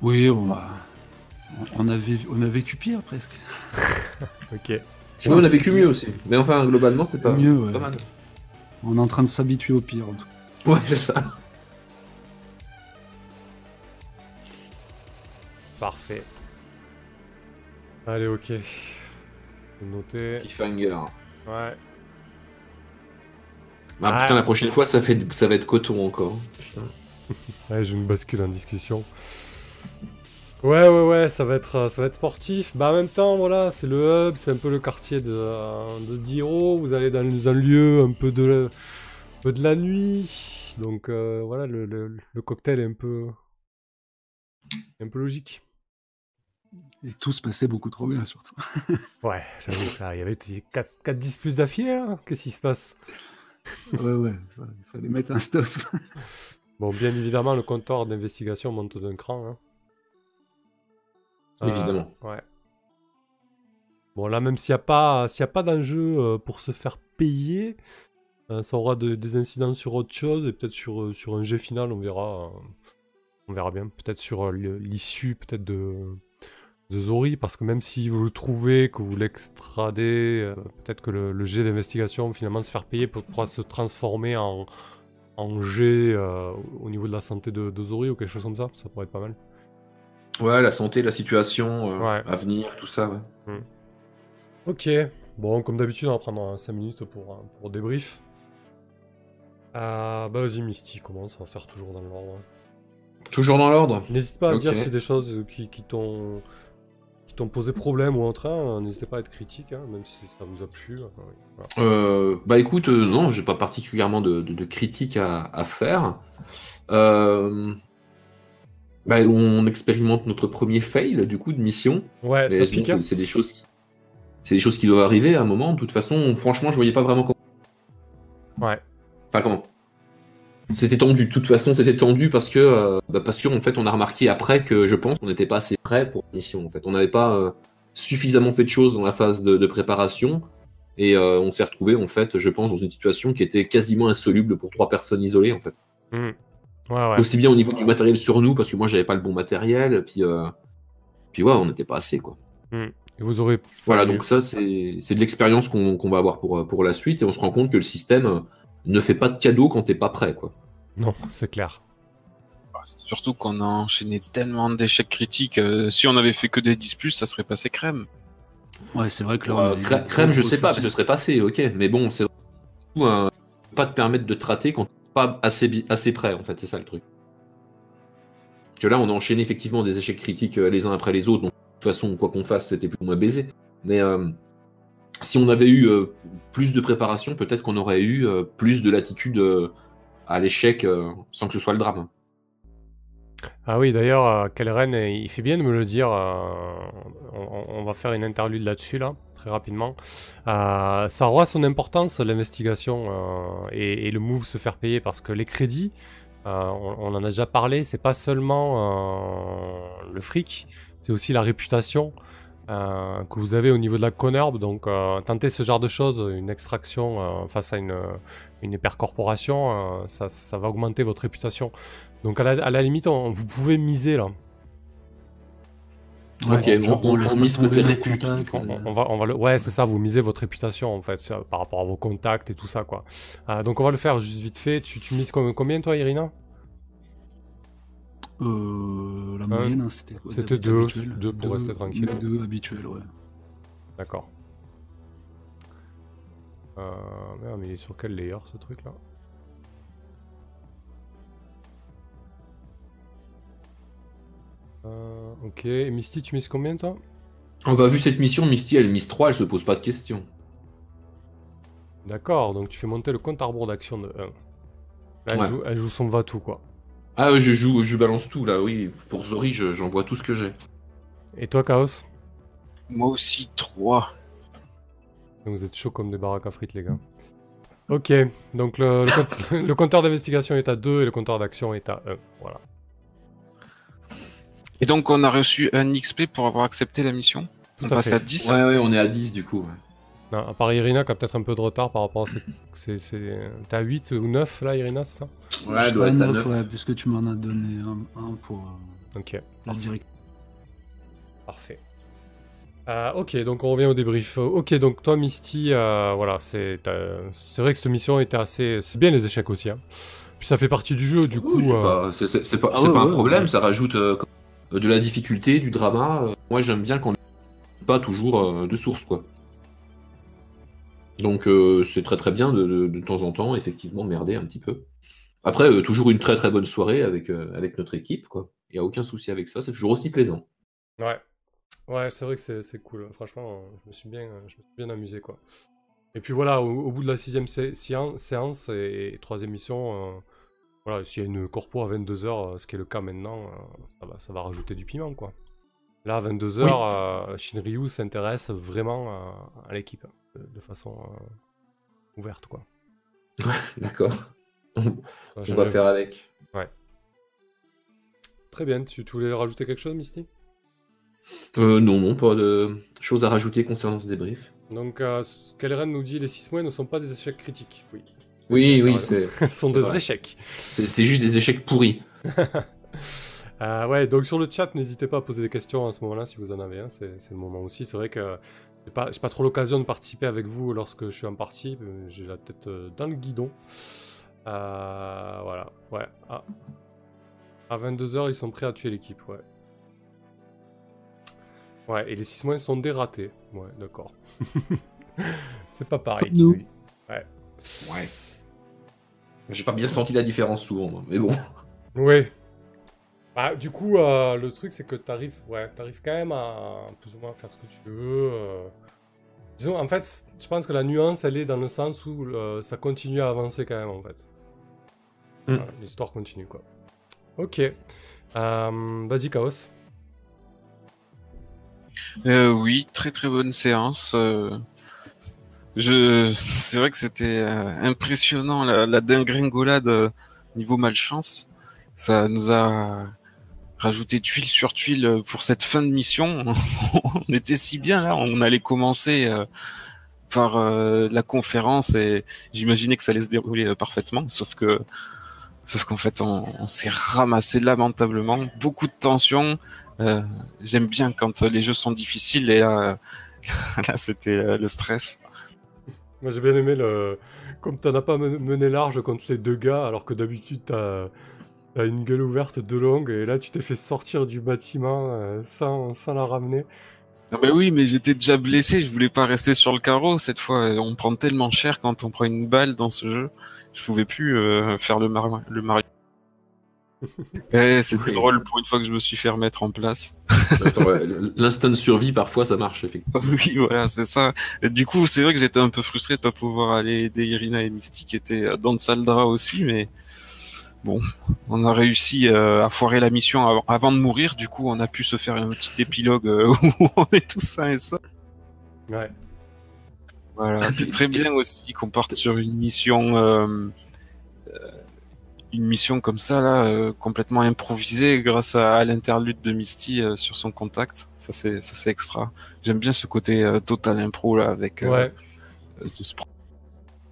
Oui, on va. On a, vé- on a vécu pire presque. Ok. Ouais, on a vécu mieux aussi. Mais enfin, globalement, c'est pas, Mieux, ouais. pas mal. On est en train de s'habituer au pire. en tout cas. Ouais, c'est ça. Parfait. Allez, ok. Noter. Cliffhanger. Ouais. Ah, Ah. putain, la prochaine fois, ça, fait, ça va être coton encore. Putain. Ouais, je me bascule en discussion. Ouais, ouais, ouais, ça va être, euh, ça va être sportif. Bah, en même temps, voilà, c'est le hub, c'est un peu le quartier de, euh, de Diro. Vous allez dans un lieu un peu de, un peu de la nuit. Donc, euh, voilà, le, le, le cocktail est un peu, un peu logique. Et tout se passait beaucoup trop bien surtout. Ouais, j'avoue, il y avait 4-10 plus d'affilée, là. Qu'est-ce qui se passe? Ouais, ouais, Il fallait mettre un stop. Bon, bien évidemment, le comptoir d'investigation monte d'un cran. hein. Euh, Évidemment. ouais. Bon, là, même s'il n'y a pas, s'il a pas d'enjeu euh, pour se faire payer, euh, ça aura de- des incidences sur autre chose et peut-être sur, sur un jet final, on verra. euh, on verra bien. Peut-être sur euh, l'issue, peut-être de, de Zori, parce que même si vous le trouvez, que vous l'extradez, euh, peut-être que le, le jet d'investigation, finalement, se faire payer pour pourra se transformer en, en jet euh, au niveau de la santé de, de Zori ou quelque chose comme ça. Ça pourrait être pas mal. Ouais, la santé, la situation, euh, Ouais. à venir, tout ça, ouais. Ok, bon, comme d'habitude, on va prendre 5 minutes pour, euh, pour débrief. Bah vas-y, Misty, commence, on va faire toujours dans l'ordre. Toujours dans l'ordre N'hésite pas à Ok. dire si c'est des choses qui, qui t'ont t'ont posé problème ou autre, hein, n'hésitez pas à être critique, hein, même si ça vous a plu. voilà. Euh, bah écoute, euh, non, j'ai pas particulièrement de, de, de critiques à, à faire. Euh, bah, on expérimente notre premier fail du coup de mission. Ouais, ça pique. hein. c'est des choses, qui- c'est des choses qui doivent arriver à un moment. De toute façon, franchement, je voyais pas vraiment comment. Ouais. Enfin comment. C'était tendu. De toute façon, c'était tendu parce que euh, bah, parce que en fait, on a remarqué après que je pense qu'on n'était pas assez prêt pour la mission. En fait, on n'avait pas euh, suffisamment fait de choses dans la phase de, de préparation et euh, on s'est retrouvé en fait, je pense, dans une situation qui était quasiment insoluble pour trois personnes isolées en fait. Ouais, ouais. Aussi bien au niveau du matériel sur nous parce que moi j'avais pas le bon matériel, puis puis ouais, on n'était pas assez quoi. Et vous aurez. Voilà, donc ça, c'est c'est de l'expérience qu'on va avoir pour, pour la suite, et on se rend compte que le système ne fait pas de cadeau quand t'es pas prêt, quoi. Non, c'est clair. Surtout qu'on a enchaîné tellement d'échecs critiques. euh, si on avait fait que des 10+, ça serait passé crème. Ouais, c'est vrai que là. Euh, crème, crème, je sais pas, soucis. ce serait passé, ok, mais bon, c'est euh, pas te permettre de traiter quand t'es pas assez, assez prêt, en fait, c'est ça le truc. Parce que là, on a enchaîné effectivement des échecs critiques euh, les uns après les autres, donc de toute façon, quoi qu'on fasse, c'était plus ou moins baisé. Mais euh, si on avait eu euh, plus de préparation, peut-être qu'on aurait eu euh, plus de latitude euh, à l'échec sans que ce soit le drame. Ah oui, d'ailleurs, euh, il fait bien de me le dire. on, va faire une interlude là-dessus, là, très rapidement. Ça aura son importance, l'investigation et, le move se faire payer, parce que les crédits, on, on en a déjà parlé, c'est pas seulement le fric, c'est aussi la réputation euh, que vous avez au niveau de la Conherbe. Donc, euh, tenter ce genre de choses, une extraction euh, face à une, une hypercorporation, euh, ça, ça va augmenter votre réputation. Donc, à la, à la limite, on- vous pouvez miser là. Ok, on- on- mise contacts, On, va, on va le... Ouais, c'est ça, vous misez votre réputation en fait par rapport à vos contacts et tout ça quoi. Euh, donc on va le faire juste vite fait. Tu, tu mises com- combien toi, Irina? Euh, la moyenne, hein, c'était quoi c'était deux, habituel deux pour rester tranquille. Deux habituels, ouais. D'accord. Euh... Merde, mais il est sur quel layer ce truc là Euh, ok, et Misty, tu mises combien toi? On va vu cette mission, Misty, elle mise 3, elle se pose pas de questions. D'accord, donc tu fais monter le compte à rebours d'action de 1. Là, elle, Ouais. joue, elle joue son va-tout quoi. Ah, ouais, je joue, je balance tout là, oui. Pour Zori, je- j'envoie tout ce que j'ai. Et toi, Chaos Moi aussi, 3. Vous êtes chaud comme des baraques à frites, les gars. Ok, donc le, le compte- le compteur d'investigation est à 2 et le compteur d'action est à 1. Voilà. Et donc, on a reçu un XP pour avoir accepté la mission. On à passe fait. à 10. Ouais, ouais, on est à 10 du coup. ouais. Non, à part Irina qui a peut-être un peu de retard par rapport à ce. c'est- c'est- T'es à 8 ou 9 là, Irina, c'est ça? Ouais, doit fais être à neuf, 9. ouais, puisque tu m'en as donné un, un pour euh, Ok, la direct. parfait. Euh, ok, donc on revient au débrief. Ok, donc toi, Misty, euh, voilà, c'est t'as- c'est vrai que cette mission était assez. C'est bien les échecs aussi. Hein. Puis ça fait partie du jeu, du coup. C'est euh, pas, c'est- c'est- c'est pas, Ah c'est ouais, pas un problème, ouais. ça rajoute euh, de la difficulté, du drama. Moi, j'aime bien qu'on n'ait pas toujours euh, de source, quoi. Donc, euh, c'est très très bien de, de- temps en temps, effectivement, merder un petit peu. Après, euh, toujours une très très bonne soirée avec, euh, avec notre équipe, quoi. Il n'y a aucun souci avec ça, c'est toujours aussi plaisant. Ouais, ouais, c'est vrai que c'est cool. Franchement, je me suis bien, je me suis bien amusé quoi. Et puis voilà, au, bout de la sixième sé- séan- séance et, et troisième mission, voilà, s'il y a une corpo à 22h, ce qui est le cas maintenant, ça, va, ça va rajouter du piment quoi. Là, à 22h, Shinryu s'intéresse vraiment à, à l'équipe de, de façon euh, ouverte quoi. D'accord. On va faire avec. Très bien, tu, tu voulais rajouter quelque chose, Misty? Euh, non, non, pas de choses à rajouter concernant ce débrief. Donc, euh, nous dit les 6 mois ne sont pas des échecs critiques. Oui, Oui, oui, c'est ce sont des vrai. échecs. c'est juste des échecs pourris. Euh, ouais, donc sur le chat, n'hésitez pas à poser des questions à ce moment-là si vous en avez c'est c'est le moment aussi. C'est vrai que j'ai pas, j'ai pas trop l'occasion de participer avec vous lorsque je suis en partie, j'ai la tête euh, dans le guidon. Euh, voilà, ouais. Ah. À 22h, ils sont prêts à tuer l'équipe, ouais. Ouais, et les 6 mois sont dératés. Ouais, d'accord. c'est pas pareil. Nous. oui. Ouais. J'ai pas bien senti la différence souvent, moi, mais bon. Ouais. Bah, du coup, euh, le truc, c'est que t'arrives, ouais, t'arrives quand même à plus ou moins faire ce que tu veux. euh. Disons, en fait, je pense que la nuance, elle est dans le sens où euh, ça continue à avancer quand même, en fait. Hmm. L'histoire continue, quoi. Ok. Euh, Vas-y, Chaos. Euh, oui, très très bonne séance. euh, Je, c'est vrai que c'était euh, impressionnant la, la dégringolade euh, niveau malchance. Ça nous a rajouté tuile sur tuile euh, pour cette fin de mission. on était si bien là, on allait commencer euh, par euh, la conférence et j'imaginais que ça allait se dérouler parfaitement, sauf que Sauf qu'en fait, on, s'est ramassé lamentablement, beaucoup de tension. J'aime bien quand les jeux sont difficiles et là, c'était le stress. Moi, j'ai bien aimé le. Comme t'en as pas men- mené large contre les deux gars, alors que d'habitude, t'as t'as une gueule ouverte de longue, et là, tu t'es fait sortir du bâtiment euh, sans, sans la ramener. Ah bah oui, mais j'étais déjà blessé, je voulais pas rester sur le carreau cette fois. On prend tellement cher quand on prend une balle dans ce jeu. Je pouvais plus euh, faire le mar le mari. Ouais, c'était Oui. drôle pour une fois que je me suis fait remettre en place. Ouais, L'instinct de survie, parfois, ça marche, effectivement. Oui, voilà, c'est ça. Et du coup, c'est vrai que j'étais un peu frustré de pas pouvoir aller aider Irina et Misty qui étaient dans le sale drap aussi, mais bon, on a réussi euh, à foirer la mission avant, avant, de mourir. Du coup, on a pu se faire un petit épilogue euh, où on est tous sains et saufs. Ouais. Voilà, c'est très bien aussi qu'on parte sur une mission, euh, une mission comme ça là, complètement improvisée grâce à, à l'interlude de Misty sur son contact. Ça c'est, ça c'est extra. J'aime bien ce côté total impro là avec. Ouais. Ce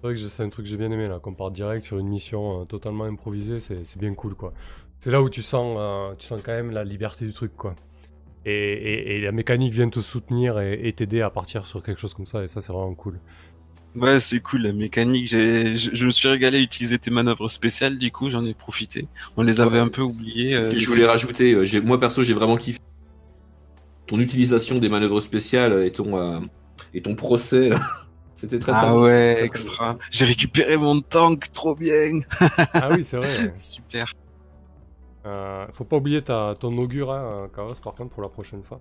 vrai que c'est un truc que j'ai bien aimé là, qu'on part direct sur une mission euh, totalement improvisée, c'est bien cool quoi. C'est là où tu sens, euh, tu sens quand même la liberté du truc quoi. Et, et, la mécanique vient te soutenir et t'aider à partir sur quelque chose comme ça, et ça c'est vraiment cool. Ouais, c'est cool la mécanique. Je, je, me suis régalé à utiliser tes manœuvres spéciales, du coup j'en ai profité. On les avait un peu oubliées. Ce que euh, je voulais rajouter, moi perso j'ai vraiment kiffé ton utilisation des manœuvres spéciales et ton, et ton procès. C'était très Ah ouais, extra. J'ai récupéré mon tank, trop bien. ah oui, c'est vrai. Super. Euh, faut pas oublier ta, ton augure, hein, Chaos, par contre, pour la prochaine fois.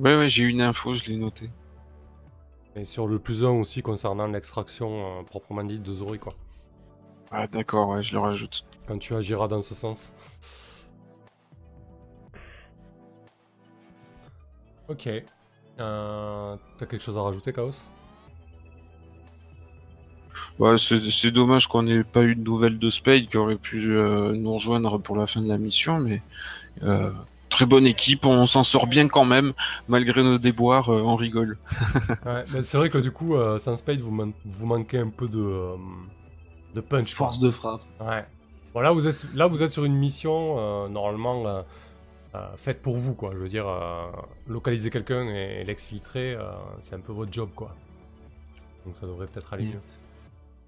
Ouais, ouais, j'ai une info, je l'ai noté. Et sur le plus 1 aussi, concernant l'extraction euh, proprement dite de Zori, quoi. Ah d'accord, ouais, je le rajoute. Quand tu agiras dans ce sens. Ok. Euh, T'as quelque chose à rajouter, Chaos? Ouais, c'est dommage qu'on n'ait pas eu de nouvelles de Spade qui aurait pu euh, nous rejoindre pour la fin de la mission, mais euh, très bonne équipe, on s'en sort bien quand même, malgré nos déboires, euh, on rigole. ouais, c'est vrai que du coup, sans Spade, vous, vous, manquez un peu de, de punch. Force de frappe. Ouais. Bon, là, vous êtes, là, vous êtes sur une mission, normalement euh, faites pour vous, quoi. Je veux dire, euh, localiser quelqu'un et, l'exfiltrer, euh, c'est un peu votre job, quoi. Donc ça devrait peut-être aller mm. mieux.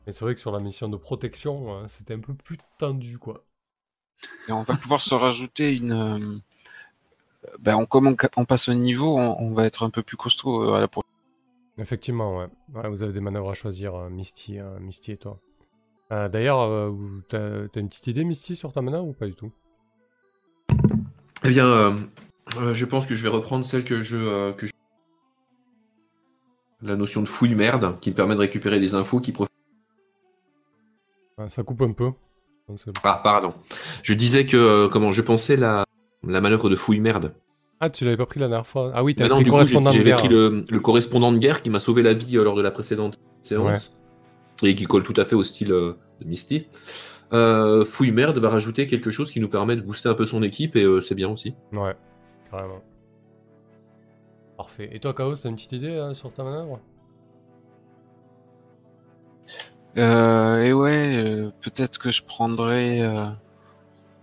Mais c'est vrai que sur la mission de protection, c'était un peu plus tendu, quoi. Et on va pouvoir se rajouter une. Ben, comme on, passe au niveau, on, va être un peu plus costaud à la Effectivement, ouais. Vous avez des manœuvres à choisir, Misty, Misty et toi. D'ailleurs, t'as as une petite idée, Misty, sur ta manœuvre ou pas du tout? Eh bien, euh, euh, je pense que je vais reprendre celle que je, euh, que La notion de fouille merde, qui me permet de récupérer des infos qui profitent. ça coupe un peu. Ah, pardon. Je disais que, comment, je pensais la, la manœuvre de fouille merde. Ah, tu l'avais pas pris la dernière fois Ah oui, t'as pris le correspondant de guerre. J'avais pris le, le, correspondant de guerre qui m'a sauvé la vie lors de la précédente séance. Et qui colle tout à fait au style de Misty. Euh, Fouille Merde va rajouter quelque chose qui nous permet de booster un peu son équipe et euh, c'est bien aussi. Ouais, carrément. Parfait. Et toi, Chaos, t'as une petite idée euh, sur ta manœuvre? Euh, Et ouais, peut-être que je prendrais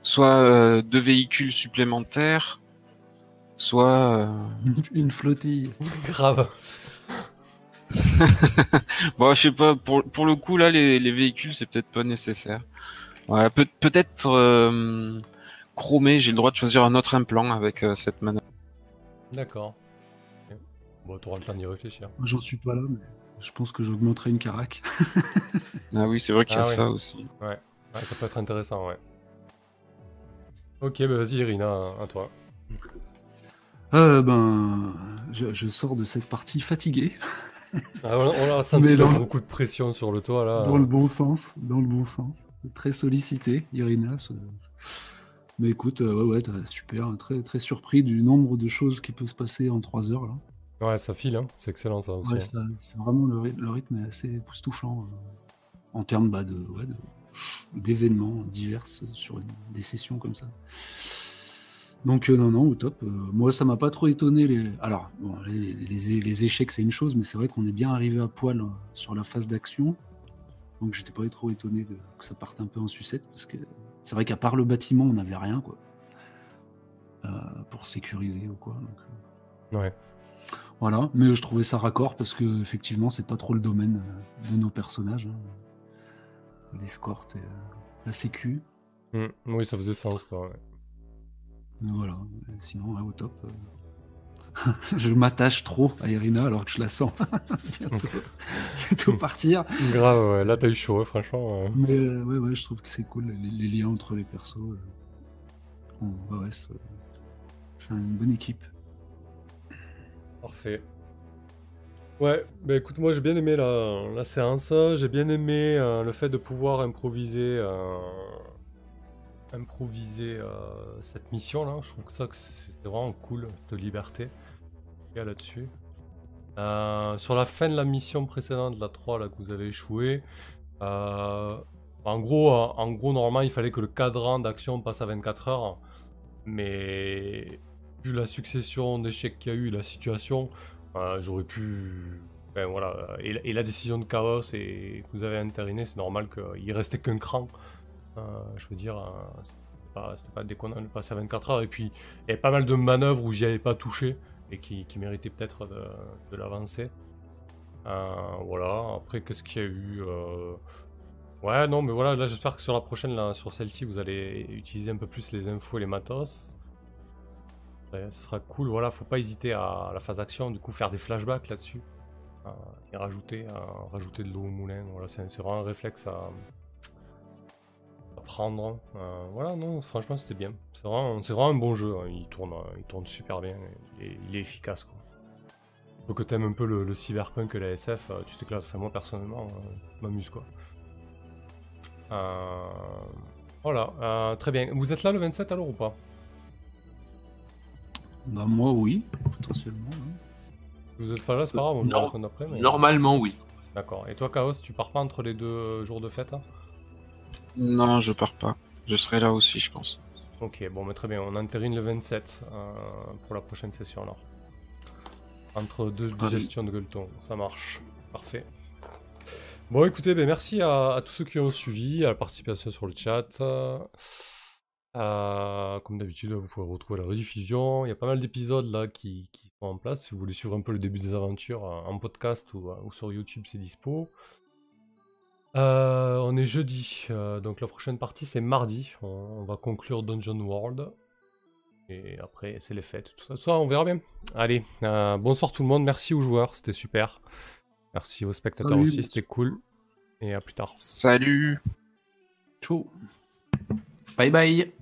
soit deux véhicules supplémentaires, soit une flottille. Grave. bon, je sais pas, pour, pour le coup, là, les, les véhicules, c'est peut-être pas nécessaire. Ouais, peut, peut-être euh, chromé, j'ai le droit de choisir un autre implant avec euh, cette manœuvre. D'accord. Bon, t'auras le temps d'y réfléchir. J'en suis pas là, mais je pense que j'augmenterai une carac. ah oui, c'est vrai qu'il y a ah ça aussi. Ouais. ça peut être intéressant, ouais. Ok, bah vas-y, Irina, à toi. Euh, ben, je, je, sors de cette partie fatigué. Ah, on, a senti beaucoup de pression sur le toit là. Dans le bon sens, dans le bon sens. Très sollicité, Irina. Mais écoute, euh, ouais, ouais, super, très, très surpris du nombre de choses qui peuvent se passer en 3 heures là. Ouais, ça file, hein. c'est excellent ça aussi. Ouais, hein. c'est vraiment le, rythme est assez époustouflant euh, en termes bah, de, d'événements divers sur des sessions comme ça. Donc euh, non, non, au top. Euh, moi, ça m'a pas trop étonné. Les... Alors, bon, les, échecs, c'est une chose, mais c'est vrai qu'on est bien arrivé à poil euh, sur la phase d'action. Donc j'étais pas trop étonné que ça parte un peu en sucette, parce que c'est vrai qu'à part le bâtiment, on n'avait rien, quoi. pour sécuriser ou quoi. ouais. Voilà, mais je trouvais ça raccord parce que effectivement, c'est pas trop le domaine de nos personnages. Hein. L'escorte et la sécu. Mmh. oui, ça faisait sens, quoi. Voilà, sinon, au top. Euh. je m'attache trop à Irina alors que je la sens bientôt, partir. Grave, ouais. là t'as eu chaud, franchement. Mais euh, ouais, ouais, je trouve que c'est cool, les, liens entre les persos. Euh. ouais, c'est une bonne équipe. Parfait. Ouais, bah écoute, moi j'ai bien aimé la, la séance, j'ai bien aimé le fait de pouvoir improviser, improviser euh, cette mission là. Je trouve que ça c'est vraiment cool, cette liberté qu'il y a là-dessus. Euh, sur la fin de la mission précédente, la 3 là, que vous avez échoué, euh, en gros, en gros, normalement, il fallait que le cadran d'action passe à 24 heures, mais vu la succession d'échecs qu'il y a eu, la situation, j'aurais pu. Ben voilà, et, la- décision de Chaos et que vous avez entériné, c'est normal qu'il restait qu'un cran. Euh, je veux dire, euh, c'était pas, pas déconnant de passer à 24 heures. Et puis, il y avait pas mal de manœuvres où j'y avais pas touché et qui, qui méritaient peut-être de, de l'avancer. Euh, voilà, après, qu'est-ce qu'il y a eu Ouais, non, mais voilà, là j'espère que sur la prochaine, sur celle-ci, vous allez utiliser un peu plus les infos et les matos. Ce sera cool, voilà, faut pas hésiter à la phase action, du coup faire des flashbacks là-dessus. et rajouter, rajouter de l'eau au moulin, voilà, c'est vraiment un réflexe à prendre. Euh, voilà, non, franchement c'était bien. C'est vraiment, c'est vraiment un bon jeu, hein, il, tourne, il tourne super bien, il est, il est efficace quoi. Faut que t'aimes un peu le, le cyberpunk et la SF, euh, tu t'éclates, enfin moi personnellement, euh, m'amuse quoi. Voilà, très bien. Vous êtes là le 27 alors ou pas? Bah moi oui, potentiellement. hein. Vous êtes pas là, c'est pas grave, on après. mais- Normalement, oui. D'accord. Et toi, Chaos, tu pars pas entre les deux jours de fête hein? Non, je pars pas. Je serai là aussi, je pense. Ok, bon, mais très bien. On entérine le 27 euh, pour la prochaine session alors. Entre deux, Ah oui. gestions de gueuleton, ça marche. Parfait. Bon, écoutez, ben, merci à, à tous ceux qui ont suivi, à la participation sur le chat. Euh, comme d'habitude, vous pouvez retrouver la rediffusion. Il y a pas mal d'épisodes là qui, qui sont en place. Si vous voulez suivre un peu le début des aventures euh, en podcast ou, ou sur YouTube, c'est dispo. Euh, on est jeudi, euh, donc la prochaine partie c'est mardi. On, on va conclure Dungeon World. Et après, c'est les fêtes, tout ça, tout ça, on verra bien. Allez, euh, bonsoir tout le monde, merci aux joueurs, c'était super. Merci aux spectateurs Salut. aussi, c'était cool. Et à plus tard. Salut Ciao. Bye bye.